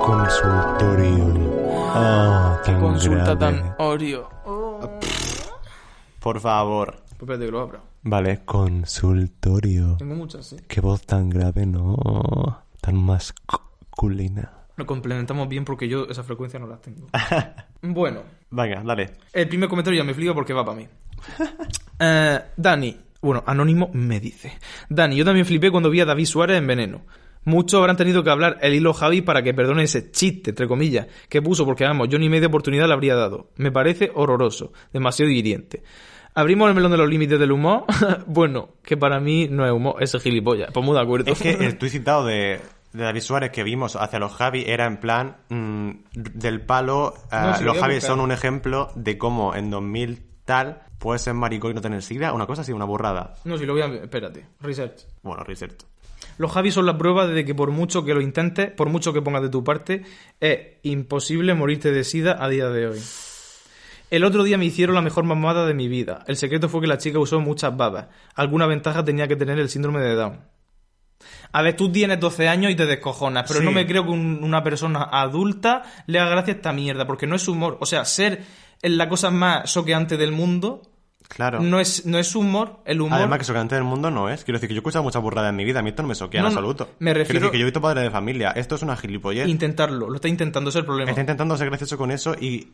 Consultorio. Ah, tan Consulta grave. tan Oreo. Por favor. Pues espérate que lo abra. Vale, consultorio. Tengo muchas, ¿eh? Qué voz tan grave, no. Tan masculina. Lo complementamos bien porque yo esa frecuencia no las tengo. bueno, Venga, dale. el primer comentario ya me flipa porque va para mí. Eh, Dani, bueno, Anónimo me dice. Dani, yo también flipé cuando vi a David Suárez en Veneno. Muchos habrán tenido que hablar el hilo Javi para que perdone ese chiste, entre comillas, que puso porque, vamos, yo ni media oportunidad le habría dado. Me parece horroroso, demasiado hiriente. ¿Abrimos el melón de los límites del humor? bueno, que para mí no es humor, es gilipollas. Pues muy de acuerdo. Es que el tuit citado de, de David Suárez que vimos hacia los Javi era en plan mm, del palo. No, sí, lo los Javi son un ejemplo de cómo en 2000 tal puedes ser maricón y no tener sida. Una cosa así, una burrada. No, si lo voy a... Espérate, research. Bueno, research. Los Javi son la prueba de que por mucho que lo intentes, por mucho que pongas de tu parte, es imposible morirte de sida a día de hoy. El otro día me hicieron la mejor mamada de mi vida. El secreto fue que la chica usó muchas babas. Alguna ventaja tenía que tener el síndrome de Down. A ver, tú tienes 12 años y te descojonas, pero Sí. no me creo que un- una persona adulta le haga gracia a esta mierda, porque no es humor. O sea, ser la cosa más choqueante del mundo Claro. no es, no es humor. El humor Además que socante del mundo no es. Quiero decir que yo he escuchado muchas burradas en mi vida. A mí esto no me soquea No, en absoluto. me Quiero refiero- decir que yo he visto padres de familia. Esto es una gilipollez. intentarlo, lo está intentando, es el problema. Está intentando ser gracioso con eso y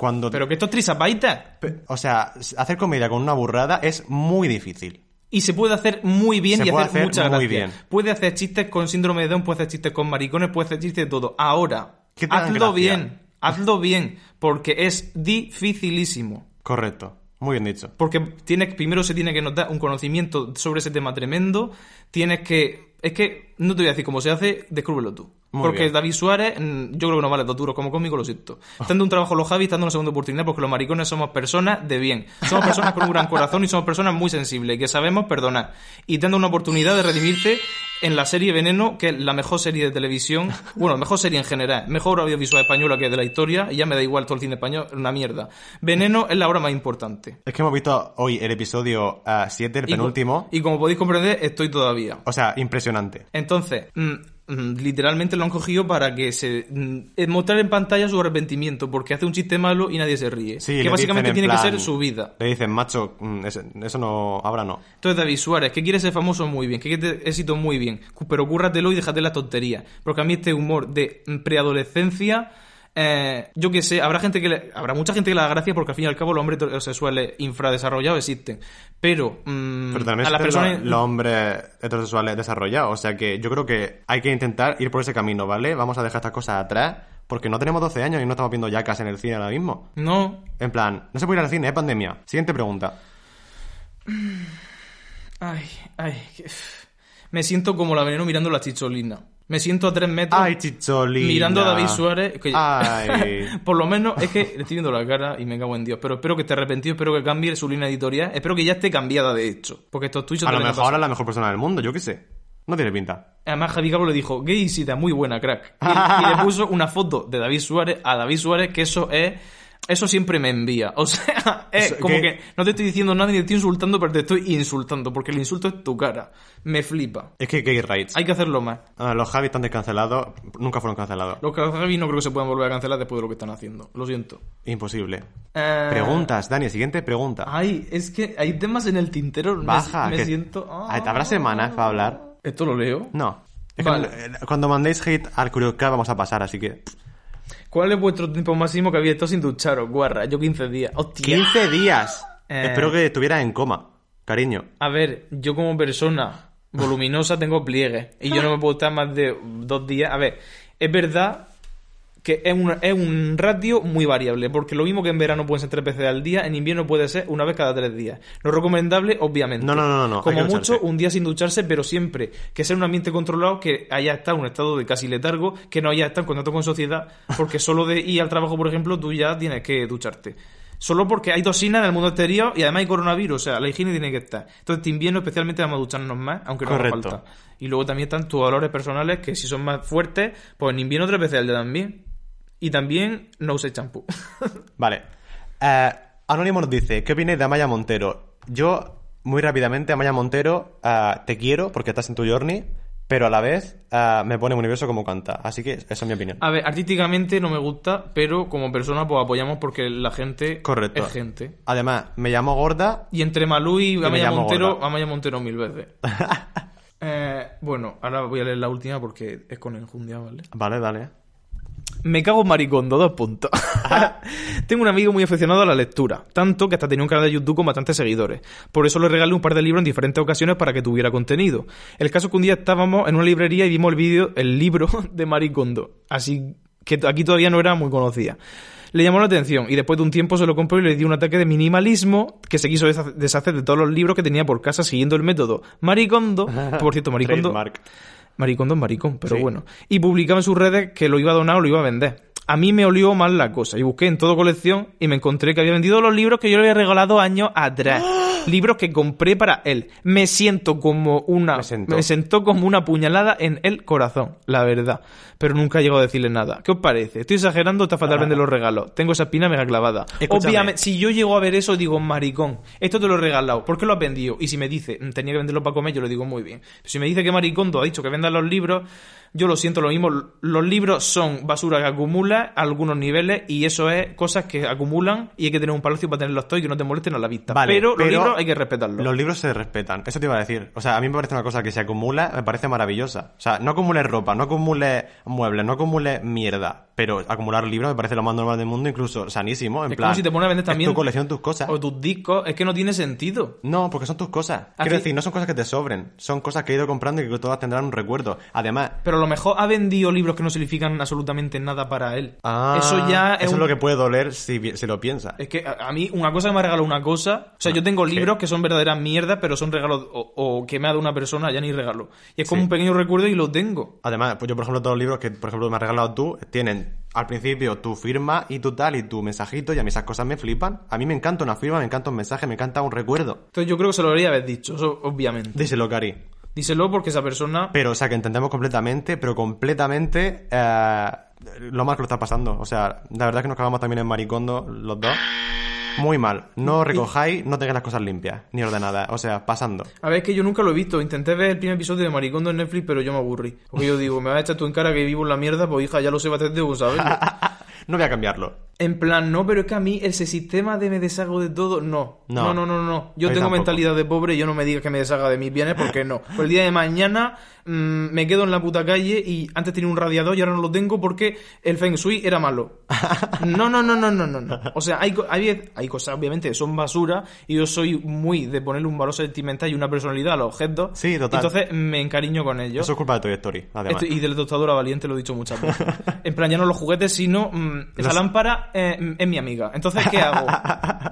cuando... Pero que esto es trisapaita. O sea, hacer comedia con una burrada es muy difícil. Y se puede hacer muy bien Se y puede hacer, hacer muchas muy gracias. bien. Puede hacer chistes con síndrome de Down, puede hacer chistes con maricones, puede hacer chistes de todo. Ahora, hazlo gracia. bien, hazlo bien, porque es dificilísimo. Correcto. Muy bien dicho. Porque tienes, primero se tiene que notar un conocimiento sobre ese tema tremendo. Tienes que. Es que no te voy a decir cómo se hace, descúbrelo tú. Muy porque bien. David Suárez, mm, yo creo que no vale dos duros como cómico, lo siento. Estando un trabajo los Javi, estando una segunda oportunidad, porque los maricones somos personas de bien. Somos personas con un gran corazón y somos personas muy sensibles, que sabemos perdonar. Y dando una oportunidad de redimirte en la serie Veneno, que es la mejor serie de televisión, bueno, mejor serie en general, mejor audiovisual española que de la historia, y ya me da igual todo el cine español, una mierda. Veneno es la obra más importante. Es que hemos visto hoy el episodio 7, el Y co- penúltimo. Y, como podéis comprender, estoy todavía. O sea, impresionante. Entonces, mm, mm, literalmente lo han cogido para que se mm, eh, mostrar en pantalla su arrepentimiento, porque hace un chiste malo y nadie se ríe. Sí, que básicamente tiene que ser su vida. Le dicen, macho, mm, eso no, ahora no. Entonces, David Suárez, que quiere ser famoso muy bien, que quiere éxito muy bien, pero cúrratelo y déjate las tonterías. Porque a mí este humor de mm, preadolescencia, eh, yo que sé, habrá gente que le- habrá mucha gente que le da gracia porque al fin y al cabo los hombres heterosexuales infradesarrollados existen. Pero, mm, Pero también a las personas... los, los hombres heterosexuales desarrollados. O sea que yo creo que hay que intentar ir por ese camino, ¿vale? Vamos a dejar estas cosas atrás. Porque no tenemos 12 años y no estamos viendo yacas en el cine ahora mismo. No, En plan, no se puede ir al cine, es pandemia. Siguiente pregunta. Ay, ay. que- Me siento como la veneno mirando la chicholina. Me siento a tres metros. Ay, chicholina. Mirando a David Suárez. que- Ay. Por lo menos es que le estoy viendo la cara y me cago en Dios. Pero espero que esté arrepentido, espero que cambie su línea editorial. Espero que ya esté cambiada de hecho. Porque estos tweets son A lo mejor ahora es la mejor persona del mundo, yo qué sé. No tiene pinta. Además, Javi Cabo le dijo, gay muy buena, crack. Y, y le puso una foto de David Suárez a David Suárez, que eso es. Eso siempre me envía. O sea, es como que- que no te estoy diciendo nada ni te estoy insultando, pero te estoy insultando. Porque el insulto es tu cara. Me flipa. Es que gay rights. Hay que hacerlo más. Ah, los Javi están descancelados. Nunca fueron cancelados. Los Javi no creo que se puedan volver a cancelar después de lo que están haciendo. Lo siento. Imposible. Eh, Preguntas, Dani, siguiente pregunta. Ay, es que hay temas en el tintero. me- Baja. Me, que- siento. Ay, ¿Habrá semanas para hablar? ¿Esto lo leo? No. Es que, Vale. eh, Cuando mandéis hate al Curioscat vamos a pasar, así que... ¿Cuál es vuestro tiempo máximo que había estado sin ducharos? Guarra, yo 15 días. Hostia. 15 días. Eh. Espero que estuvieras en coma, cariño. A ver, yo como persona voluminosa tengo pliegues y yo no me puedo estar más de dos días. A ver, es verdad que es un, es un ratio muy variable, porque lo mismo que en verano pueden ser tres veces al día, en invierno puede ser una vez cada tres días. Lo recomendable, obviamente. No, no, no, no, no, Como mucho, un día sin ducharse, pero siempre que sea un ambiente controlado, que haya estado en un estado de casi letargo, que no haya estado en contacto con sociedad, porque solo de ir al trabajo, por ejemplo, tú ya tienes que ducharte. Solo porque hay toxina en el mundo exterior y además hay coronavirus, o sea, la higiene tiene que estar. Entonces, este invierno especialmente vamos a ducharnos más, aunque no haga falta. Y luego también están tus valores personales, que si son más fuertes, pues en invierno tres veces al día también. Y también no use champú. Vale. Eh, Anónimo nos dice, ¿qué opináis de Amaya Montero? Yo, muy rápidamente, Amaya Montero, eh, te quiero porque estás en tu journey, pero a la vez eh, me pone muy nervioso como canta. Así que esa es mi opinión. A ver, artísticamente no me gusta, pero como persona pues apoyamos porque la gente Correcto. es gente. Además, me llamo gorda. Y entre Malú y Amaya Montero, gorda. Amaya Montero mil veces. Eh, bueno, ahora voy a leer la última porque es con enjundia, ¿vale? Vale, dale. Me cago en maricondo, dos puntos. Tengo un amigo muy aficionado a la lectura, tanto que hasta tenía un canal de YouTube con bastantes seguidores. Por eso le regalé un par de libros en diferentes ocasiones para que tuviera contenido. El caso es que un día estábamos en una librería y vimos el vídeo, el libro de Maricondo. Así que aquí todavía no era muy conocida. Le llamó la atención y después de un tiempo se lo compró y le dio un ataque de minimalismo que se quiso desha- deshacer de todos los libros que tenía por casa siguiendo el método Maricondo. Por cierto, Maricondo... Maricón es maricón, pero Sí. bueno. Y publicaba en sus redes que lo iba a donar o lo iba a vender. A mí me olió mal la cosa y busqué en todo colección y me encontré que había vendido los libros que yo le había regalado años atrás. libros que compré para él. Me siento como una... Me sentó. me sentó como una puñalada en el corazón, la verdad. Pero nunca llegó a decirle nada. ¿Qué os parece? ¿Estoy exagerando está fatal vender los regalos? Tengo esa espina mega clavada. Escúchame. Obviamente, si yo llego a ver eso, digo, maricón, esto te lo he regalado, ¿por qué lo has vendido? Y si me dice, "Mm, tenía que venderlo para comer, yo le digo, muy bien. Pero si me dice que maricondo ha dicho que vendan los libros, yo lo siento, lo mismo. Los libros son basura que acumula algunos niveles y eso es cosas que acumulan y hay que tener un palacio para tenerlos todos y que no te molesten a la vista. Vale, pero, los libros hay que respetarlos. Los libros se respetan. Eso te iba a decir. O sea, a mí me parece una cosa que se acumula, me parece maravillosa. O sea, no acumules ropa, no acumules muebles, no acumules mierda. Pero acumular libros me parece lo más normal del mundo, incluso sanísimo. En Es plan, como si te pones a vender también... tu colección, tus cosas. O tus discos, es que no tiene sentido. No, porque son tus cosas. Así- Quiero decir, no son cosas que te sobren. Son cosas que he ido comprando y que todas tendrán un recuerdo. Además, Pero a lo mejor ha vendido libros que no significan absolutamente nada para él. Ah, eso ya es eso un- es lo que puede doler si, si lo piensas. Es que a, a mí una cosa que me ha regalado una cosa, o sea, yo tengo libros que son verdaderas mierdas, pero son regalos o, o que me ha dado una persona, ya ni regalo. Y es como Sí. un pequeño recuerdo y lo tengo. Además, pues yo, por ejemplo, todos los libros que, por ejemplo, me has regalado tú, tienen al principio tu firma y tu tal y tu mensajito, y a mí esas cosas me flipan. A mí me encanta una firma, me encanta un mensaje, me encanta un recuerdo. Entonces yo creo que se lo debería haber dicho, eso obviamente. Díselo, Cari. Díselo porque esa persona... Pero, o sea, que entendemos completamente, pero completamente eh, lo mal que lo está pasando. O sea, la verdad es que nos cagamos también en maricondo los dos. Muy mal. No recojáis, no tengáis las cosas limpias, ni ordenadas. O sea, pasando. A ver, es que yo nunca lo he visto. Intenté ver el primer episodio de Maricondo en Netflix, pero yo me aburrí. Porque yo digo, me vas a echar tú en cara que vivo en la mierda, pues hija, ya lo sé bastante, saberlo. No voy a cambiarlo. En plan, no, pero es que a mí ese sistema de me deshago de todo, no. No. No, no, no, no. Yo tengo tampoco. mentalidad de pobre y yo no me digas que me deshaga de mis bienes porque no. Pues el día de mañana mm, me quedo en la puta calle y antes tenía un radiador y ahora no lo tengo porque el Feng Shui era malo. No, no, no, no, no, no. no. O sea, hay, hay, hay cosas, obviamente, son basura y yo soy muy de ponerle un valor sentimental y una personalidad a los objetos. Sí, total. Entonces me encariño con ellos. Eso es culpa de Toy Story, además. Esto- y del tostadora valiente lo he dicho muchas veces. En plan, ya no los juguetes, sino mm, esa lámpara eh, es mi amiga. Entonces, ¿qué hago?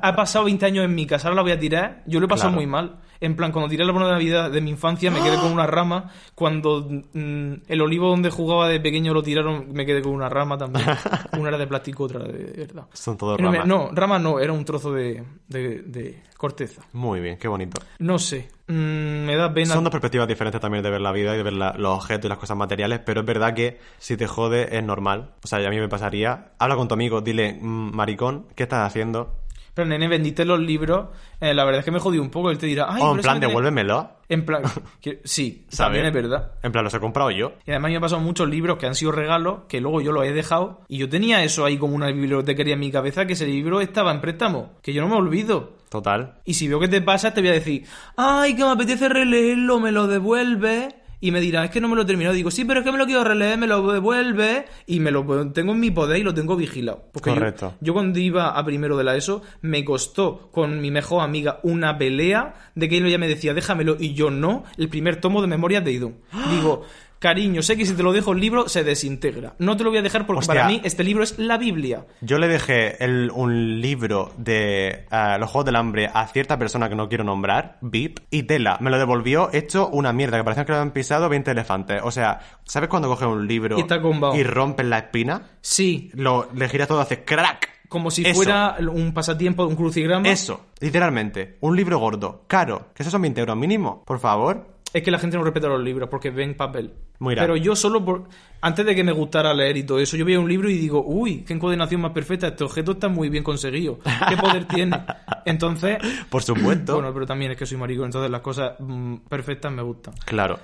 Ha pasado 20 años en mi casa, ahora la voy a tirar. Yo lo he pasado Claro. muy mal. En plan, cuando tiré el árbol de Navidad de mi infancia, me quedé con una rama. Cuando mm, el olivo donde jugaba de pequeño lo tiraron, me quedé con una rama también. Una era de plástico, otra era de verdad. Son todos ramas. no, rama no, era un trozo de, de- de corteza. Muy bien, qué bonito. No sé. mm, me da pena. Son dos perspectivas diferentes también de ver la vida y de ver la- los objetos y las cosas materiales, pero es verdad que si te jode es normal. O sea, a mí me pasaría. Habla con tu amigo, dile, "Mm, maricón, ¿qué estás haciendo? Pero nene, vendiste los libros. eh, la verdad es que me jodí un poco. Él te dirá, ay, o pero en plan, me tiene-". devuélvemelo. En plan, que- sí, ¿sabes? también es verdad. En plan, los he comprado yo. Y además me han pasado muchos libros que han sido regalos, que luego yo los he dejado. Y yo tenía eso ahí como una bibliotecaria en mi cabeza, que ese libro estaba en préstamo. Que yo no me olvido. Total. Y si veo que te pasa, te voy a decir, ay, que me apetece releerlo, me lo devuelves. Y me dirá, es que no me lo he terminado. Digo, sí, pero es que me lo quiero releer, me lo devuelve y me lo tengo en mi poder y lo tengo vigilado. Porque yo- Correcto. Yo, cuando iba a primero de la ESO, me costó con mi mejor amiga una pelea de que ella me decía, déjamelo y yo no, el primer tomo de memorias de Idun. Digo, cariño, sé que si te lo dejo el libro se desintegra. No te lo voy a dejar porque Hostia. para mí este libro es la Biblia. Yo le dejé el- un libro de eh, los Juegos del Hambre a cierta persona que no quiero nombrar, VIP, y tela, me lo devolvió hecho una mierda, que parecía que lo habían pisado 20 elefantes. O sea, ¿sabes cuando coges un libro Y y rompes la espina? Sí, Lo, le giras todo, hace crack. como si Eso. fuera un pasatiempo, un crucigrama. Eso, literalmente. Un libro gordo, caro, que esos son 20 euros mínimo, por favor. Es que la gente no respeta los libros porque ven papel. Mira. Pero yo solo por... Antes de que me gustara leer y todo eso, yo veía un libro y digo, uy, qué encoordinación más perfecta, este objeto está muy bien conseguido. ¿Qué poder tiene? Entonces... Por supuesto. Bueno, pero también es que soy maricón, entonces las cosas mm, perfectas me gustan. Claro.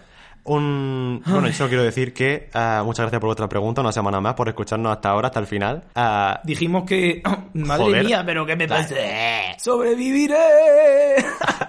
Un... Bueno, yo solo quiero decir que ah, muchas gracias por vuestra pregunta, una semana más, por escucharnos hasta ahora, hasta el final. Ah, Dijimos que... Madre Joder. mía, pero ¿qué me pasa? ¡Sobreviviré!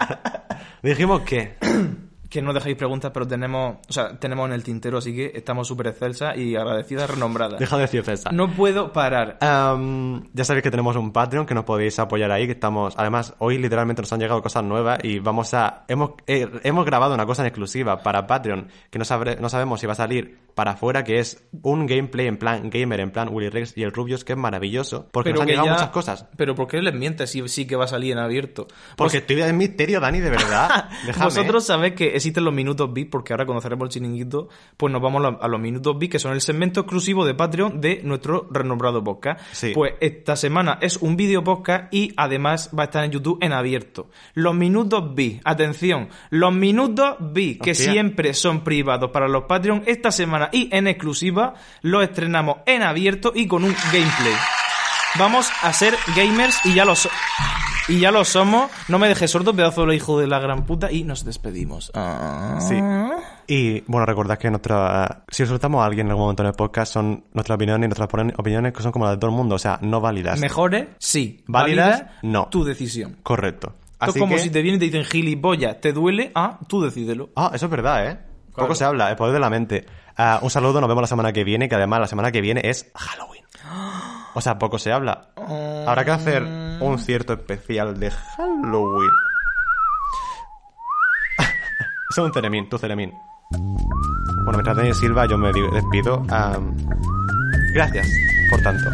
dijimos que... que no dejéis preguntas, pero tenemos... O sea, tenemos en el tintero, así que estamos súper excelsas y agradecidas, renombradas. Deja de decir César. No puedo parar. Am, ya sabéis que tenemos un Patreon que nos podéis apoyar ahí, que estamos... Además, hoy literalmente nos han llegado cosas nuevas y vamos a... Hemos, eh, hemos grabado una cosa en exclusiva para Patreon que no, sabre- no sabemos si va a salir para afuera, que es un gameplay en plan gamer, en plan Willy Rex y el Rubius, que es maravilloso, porque nos han llegado ya- muchas cosas. Pero ¿por qué les mientes si sí que va a salir en abierto? Porque Vos- estoy en misterio, Dani, de verdad. Vosotros sabéis que existen los minutos VIP, porque ahora conoceremos el chiringuito, pues nos vamos a los- minutos VIP, que son el segmento exclusivo de Patreon de nuestro renombrado podcast. Sí. Pues esta semana es un vídeo podcast y además va a estar en YouTube en abierto. Los minutos VIP, atención, los minutos VIP, que siempre son privados para los Patreon, esta semana y en exclusiva los estrenamos en abierto y con un gameplay. Vamos a ser gamers y ya lo so- y ya lo somos. No me dejes sordo, pedazo de hijo de la gran puta. Y nos despedimos. Ah. Sí. Y bueno, recordad que nuestra, si insultamos a alguien en algún momento en el podcast, son nuestras opiniones y nuestras opini- opiniones que son como las de todo el mundo, o sea, no válidas. ¿Mejores? Sí. ¿Válidas? No. Tu decisión. Correcto. Esto es como que- si te vienen y te dicen gilipollas, ¿te duele? Ah, tú decídelo. Ah, eso es verdad, ¿eh? Claro. Poco se habla, el poder de la mente. Ah, un saludo, nos vemos la semana que viene, que además la semana que viene es Halloween. O sea, poco se habla. Habrá que hacer un cierto especial de Halloween. Es un Ceremín, tu Ceremín. Bueno, mientras Daniel Silva, yo me despido. Am, gracias por tanto.